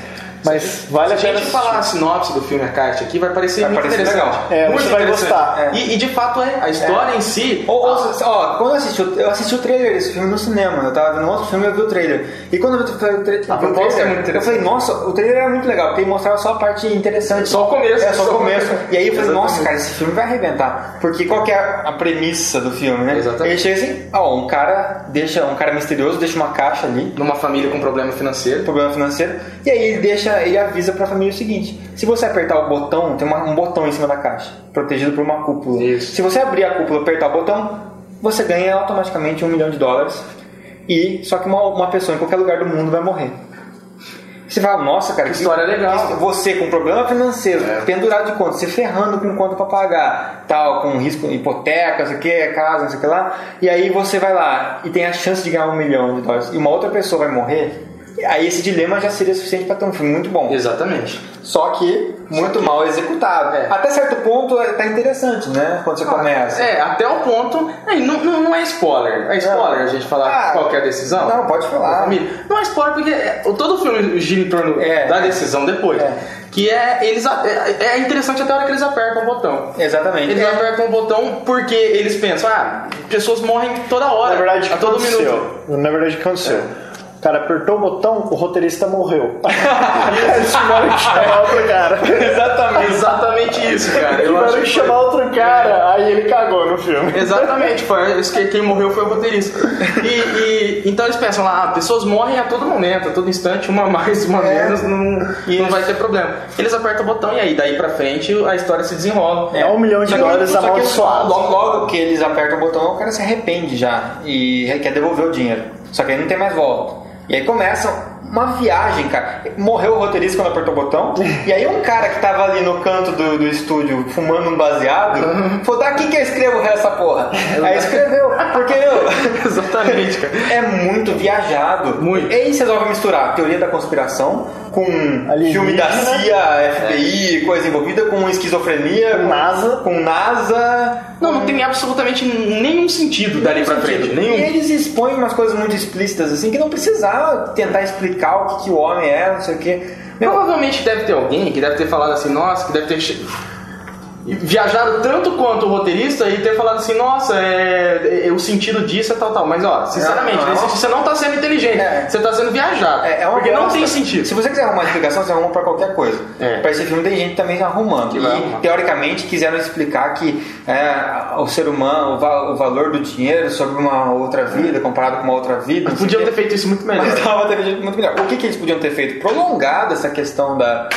Mas vale a Se a pena gente falar a sinopse do filme A Caixa aqui, vai parecer Vai muito parecer interessante. legal. É, muito vai gostar. E, e de fato é. A história em si. Ou, ou, ó, quando eu assisti, eu assisti o trailer desse filme no cinema, eu tava vendo outro filme e eu vi o trailer. E quando eu vi o, tra- tra- vi o trailer, é eu falei, nossa, o trailer era muito legal, porque ele mostrava só a parte interessante. Só o começo. É, só o começo. E aí eu falei, Exatamente. nossa, cara, esse filme vai arrebentar. Porque qual que é a premissa do filme, né? Exatamente. Ele chega assim, ó, um cara deixa, um cara misterioso deixa uma caixa ali, Numa família com problema financeiro. problema financeiro, e aí ele deixa, ele avisa pra família o seguinte: se você apertar o botão, tem uma- um botão em cima da caixa, protegido por uma cúpula. Isso. Se você abrir a cúpula e apertar o botão, você ganha automaticamente um milhão de dólares. E só que uma, uma pessoa em qualquer lugar do mundo vai morrer. Você fala, nossa, cara, Que história legal. isso- Você com problema financeiro, É. pendurado de conta, se ferrando com conta pra pagar, tal, com risco, hipoteca, não sei o que, casa, não sei o que lá, e aí você vai lá e tem a chance de ganhar um milhão de dólares e uma outra pessoa vai morrer, aí esse dilema já seria suficiente pra ter um filme muito bom. Exatamente. Só que muito mal executado. É. Até certo ponto é- tá interessante, né? Quando você começa. É, até o ponto. aí, não, não, não é spoiler. É spoiler a gente falar Ah, qual que é a decisão? Não, pode falar. Não é spoiler porque é, o- todo filme gira em torno É. da decisão depois. É. Que é eles é, é interessante até a hora que eles apertam o botão. Exatamente. Eles É. apertam o botão porque eles pensam, ah, pessoas morrem toda hora. Na verdade, o a que todo aconteceu? minuto. Na verdade, o que aconteceu? O cara apertou o botão, o roteirista morreu. Eles tiveram que chamar outro cara. Exatamente. Exatamente isso, cara. Eu Tiveram acho que chamar outro cara, aí ele cagou no filme. Exatamente, foi isso que quem morreu foi o roteirista. E, e- então eles pensam lá, ah, pessoas morrem a todo momento, a todo instante, uma mais, uma É. menos, não, Isso. não vai ter problema. Eles apertam o botão e aí daí pra frente a história se desenrola. É um milhão de dólares amaldiçoados. Logo, logo que eles apertam o botão, o cara se arrepende já e quer devolver o dinheiro. Só que aí não tem mais volta. E aí começa uma viagem, cara. Morreu o roteirista quando apertou o botão. E aí um cara que tava ali no canto do, do estúdio fumando um baseado, falou, daqui que eu escrevo essa porra. Aí escreveu. Porque, meu, Exatamente, cara. é muito viajado. Muito. E aí você resolve misturar teoria da conspiração com Alienígena. filme da CIA, FBI, coisa envolvida, com esquizofrenia, Com NASA. com NASA. Não, não tem absolutamente nenhum sentido dali pra frente. E Nenhum. eles expõem umas coisas muito explícitas, assim, que não precisava tentar explicar o que, que o homem é, não sei o quê. Meu, Provavelmente deve ter alguém que deve ter falado assim, nossa, que deve ter viajado tanto quanto o roteirista e ter falado assim, nossa, é, é- o sentido disso é tal, tal. Mas ó, sinceramente, Não, não. nesse sentido, você não tá sendo inteligente, É. você tá sendo viajado. É, é porque não tem sentido. Se você quiser arrumar uma explicação, você arruma pra qualquer coisa. É. Pra esse filme tem gente também arrumando. E, teoricamente, quiseram explicar que é, o ser humano, o, va- o valor do dinheiro sobre uma outra vida, comparado com uma outra vida. Podiam ter feito isso muito melhor. Mas tava muito melhor. O que, que eles podiam ter feito? Prolongado essa questão da.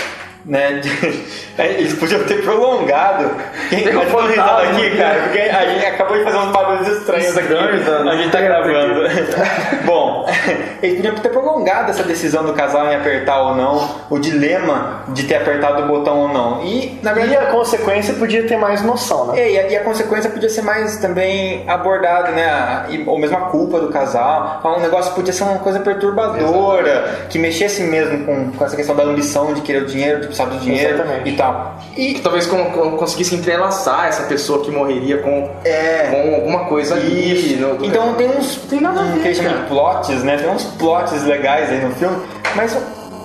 Né, de- eles podiam ter prolongado. Quem tá dando risada aqui, cara? Porque a gente acabou de fazer uns barulhos estranhos aqui. A gente tá gravando. Bom, eles podiam ter prolongado essa decisão do casal em apertar ou não, o dilema de ter apertado o botão ou não. E, na E verdade, a consequência podia ter mais noção, né? é, e, a, e a consequência podia ser mais também abordada, né? A- e- ou mesmo a culpa do casal. Um negócio podia ser uma coisa perturbadora, que mexesse mesmo com, com essa questão da ambição de querer o dinheiro, de dinheiro Exatamente. e tal. Que E talvez com- com- conseguisse entrelaçar essa pessoa que morreria com, É. com alguma coisa ali. No- Então tem uns Tem nada a ver, cara. plots, né? Tem uns plots legais aí no filme, mas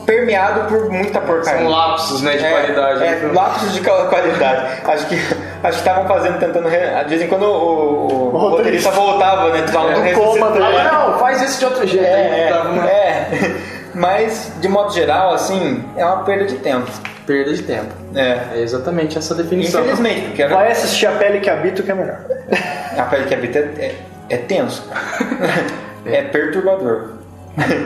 permeado por muita porcaria. São lapsos, né, de É, qualidade. É, lapsos de qual- qualidade. acho que acho que estavam fazendo, tentando. re- De vez em quando o, o, o roteirista voltava, né? Falando É, ressuscitando. coma também. Ah, não, faz esse de outro jeito. É, aí, é, tá, né? é. Mas, de modo geral, assim, é uma perda de tempo. Perda de tempo. É. É exatamente essa definição. Infelizmente, porque era, Vai assistir a pele que habita que é melhor. a pele que habita é, é, é tenso. é perturbador.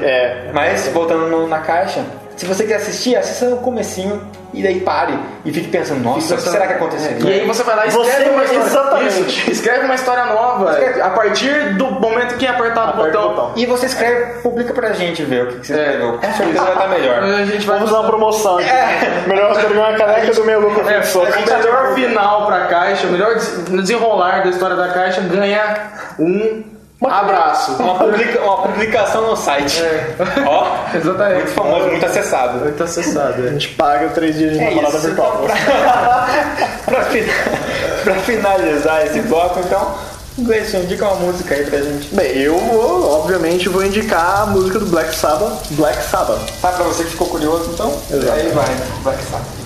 É. Mas, voltando no- na caixa, se você quer assistir, assista no comecinho e daí pare e fique pensando, nossa, o que será que aconteceria? E aí você vai lá e Você- escreve uma história. exatamente. Isso, escreve uma história nova. Escreve. A partir do momento que apertar o Aperta botão. o botão. E você escreve, publica pra gente ver o que, que você É. escreveu. Com certeza vai estar melhor. A gente vai Vamos dar uma promoção aqui. Melhor você ganhar uma caneca do meu lucro É, professor. o melhor final pra caixa, o melhor des- desenrolar da história da caixa ganha um abraço. Uma, publica- uma publicação no site. Ó, Exatamente. muito famoso, muito acessado. Muito acessado. A é. gente paga três dias de É namorada isso, virtual. então, pra, pra fina- pra finalizar esse bloco, então, Gleison, indica uma música aí pra gente. Bem, eu vou, obviamente, vou indicar a música do Black Sabbath, Black Sabbath. Tá, pra você que ficou curioso, então, Exato. aí vai, Black Sabbath.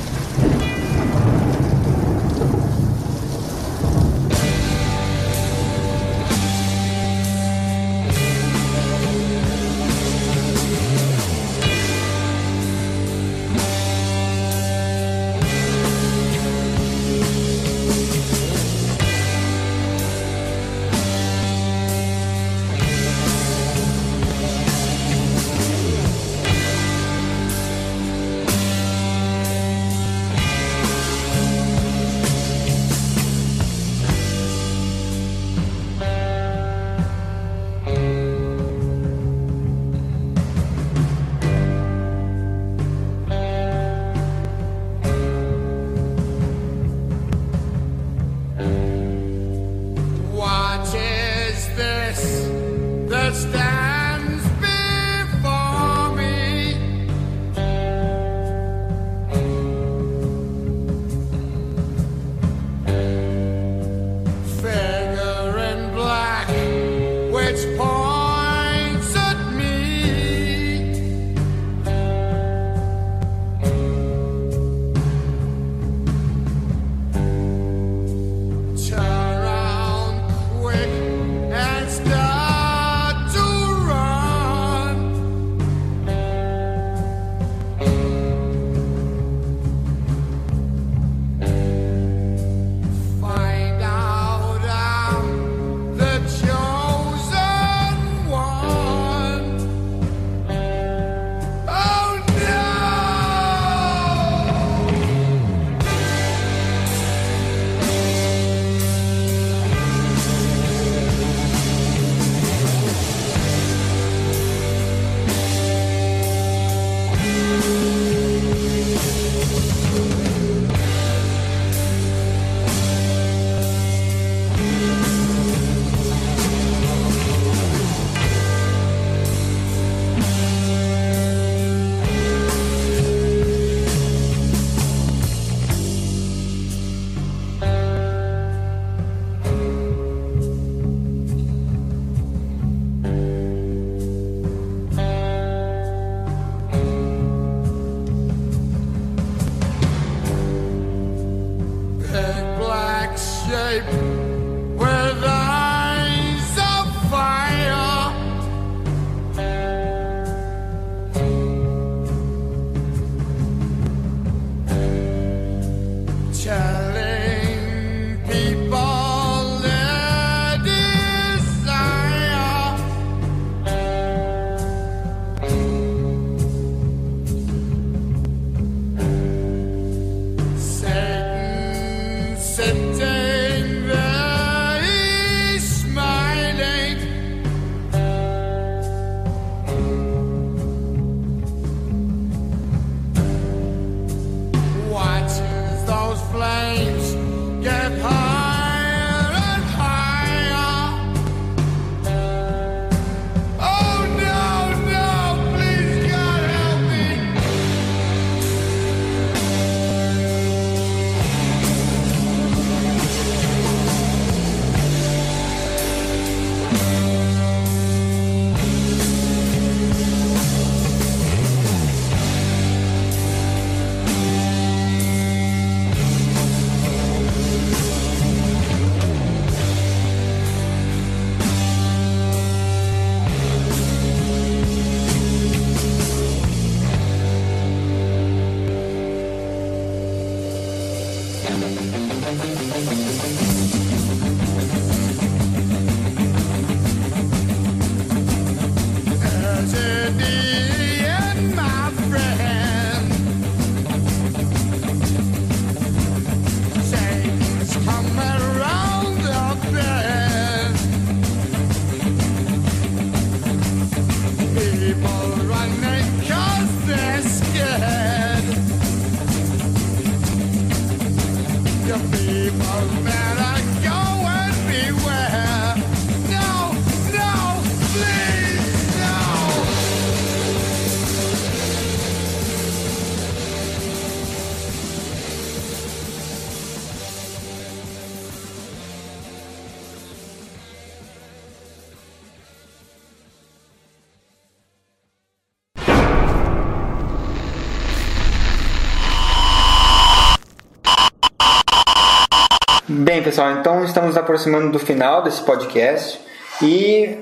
Bem, pessoal, então estamos aproximando do final desse podcast e,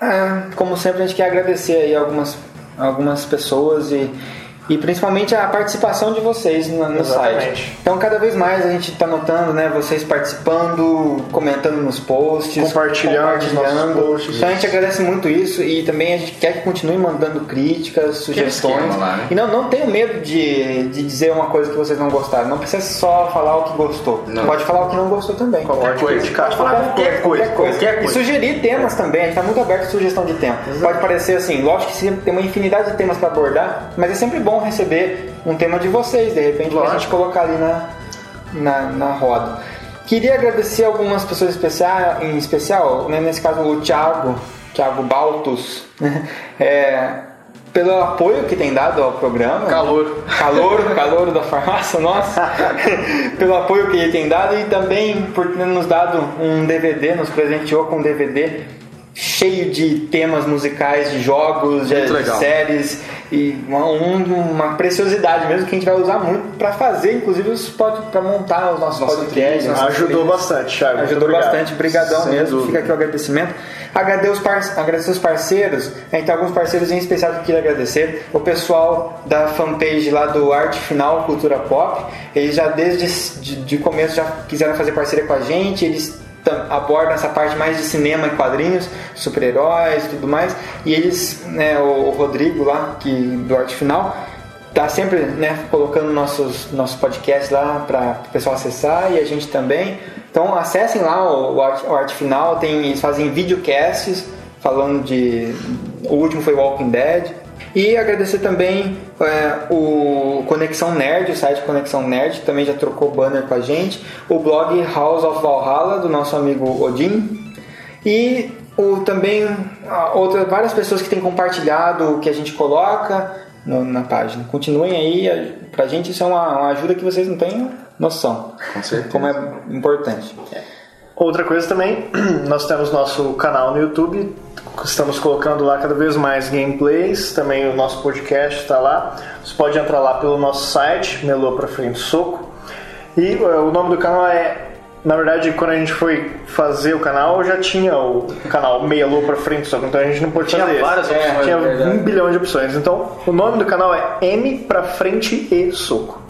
ah, como sempre, a gente quer agradecer aí algumas, algumas pessoas e, e principalmente a participação de vocês no, no site. Então, cada vez mais a gente está notando, né, vocês participando, comentando nos posts, Compartilhando os nossos posts. Então, a gente agradece muito isso e também a gente quer que continue mandando críticas, sugestões. esquema né? E não, não tenham medo de, de dizer uma coisa que vocês não gostaram. Não precisa só falar o que gostou. Não. Pode falar o que não gostou também. Pode coisa. Pode falar qualquer, coisa, qualquer coisa. E sugerir temas também, a gente está muito aberto a sugestão de temas. Pode parecer assim, lógico que tem uma infinidade de temas para abordar, mas é sempre bom receber um tema de vocês, de repente, pra Lógico. gente colocar ali na, na, na roda. Queria agradecer algumas pessoas especial, em especial, né, nesse caso o Thiago, Thiago Baltus, né, é, pelo apoio que tem dado ao programa. Calor. Calor, calor da farmácia, nossa. pelo apoio que ele tem dado e também por ter nos dado um DVD, nos presenteou com um DVD cheio de temas musicais, de jogos, de, de séries e uma, um- uma preciosidade mesmo que a gente vai usar muito para fazer, inclusive os para montar os nossos Nossa podcasts. Ajudou bastante, Thiago. Ajudou obrigado. bastante, brigadão Sem mesmo. dúvida. Fica aqui o agradecimento. Agradecer os, par- agradecer os parceiros. A gente tem alguns parceiros em especial que eu queria agradecer. O pessoal da fanpage lá do Arte Final Cultura Pop. Eles já desde de, de começo já quiseram fazer parceria com a gente. Eles abordam essa parte mais de cinema e quadrinhos, super-heróis e tudo mais. E eles, né, o, Rodrigo lá, que, do Arte Final, tá sempre né, colocando nossos, nossos podcasts lá para o pessoal acessar e a gente também. Então acessem lá o, o, Arte, o Arte Final, tem, eles fazem videocasts falando de. O último foi Walking Dead. E agradecer também é, o Conexão Nerd, o site Conexão Nerd, que também já trocou banner com a gente. O blog House of Valhalla, do nosso amigo Odin. E o, também outras, várias pessoas que têm compartilhado o que a gente coloca no- na página. Continuem aí, a- pra gente isso é uma, uma ajuda que vocês não têm noção. Com certeza. Como é importante. Outra coisa também, nós temos nosso canal no YouTube, estamos colocando lá cada vez mais gameplays, também o nosso podcast está lá. Você pode entrar lá pelo nosso site, Melô pra Frente Soco. E eh, o nome do canal é, na verdade, quando a gente foi fazer o canal, já tinha o canal Melô pra Frente Soco, então a gente não pôde Tinha fazer esse. várias opções, Tinha na verdade. um bilhão de opções. Então, o nome do canal é M pra Frente e Soco.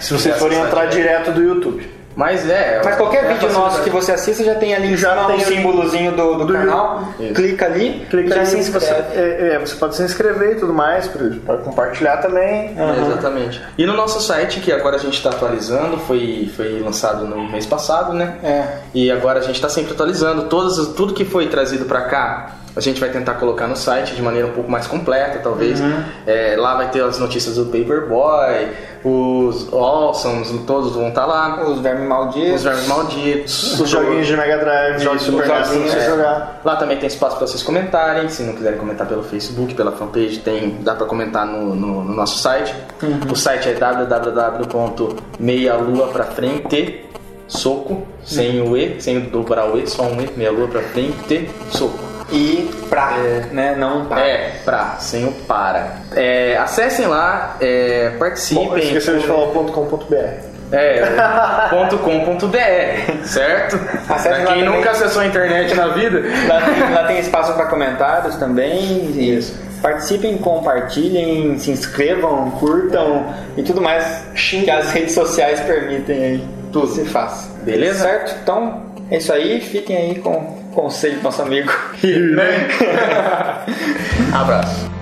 Se vocês forem entrar direto do YouTube. Mas é. Mas qualquer é vídeo nosso que você assista já tem ali Já tem um símbolozinho do, do, do canal. Isso. Clica ali, Clica já ali, se você, inscreve. é, é, você pode se inscrever e tudo mais, para compartilhar também. É, Exatamente. E no nosso site, que agora a gente está atualizando, foi, foi lançado no mês passado, né? É. E agora a gente está sempre atualizando. Todas, tudo que foi trazido para cá, a gente vai tentar colocar no site de maneira um pouco mais completa, talvez. É, lá vai ter as notícias do Paperboy, os Awesomes, todos vão estar lá. Os vermes malditos. Os Vermes Malditos. Os joguinhos de Mega Drive, Jogos de Super joguinhos, é. jogar. Lá também tem espaço para vocês comentarem. Se não quiserem comentar pelo Facebook, pela fanpage, tem, dá para comentar no, no- no nosso site. O site é www.meialua pra frente soco, sem o E, sem dobrar o E, só um E, meia lua pra frente, soco. E pra, né? Não pra. É, pra, sem o para. É, acessem lá, é, Bom, participem. esqueceu de falar o .com.br. É, ponto .com.br, certo? Acesse pra quem também. nunca acessou a internet na vida. Lá tem, lá tem espaço para comentários também. Isso. Participem, compartilhem, se inscrevam, curtam e tudo mais que as redes sociais permitem aí. Tudo. Se faz. Beleza? Certo? Então, é isso aí. Fiquem aí com conselho do nosso amigo He-Man. Abraço.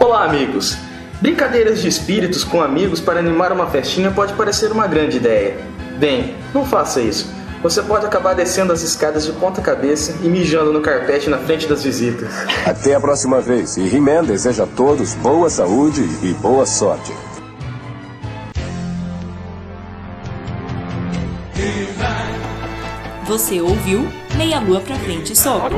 Olá, amigos! Brincadeiras de espíritos com amigos para animar uma festinha pode parecer uma grande ideia. Bem, não faça isso. Você pode acabar descendo as escadas de ponta cabeça e mijando no carpete na frente das visitas. Até a próxima vez. E He-Man deseja a todos boa saúde e boa sorte. Você ouviu Meia Lua pra Frente Soco.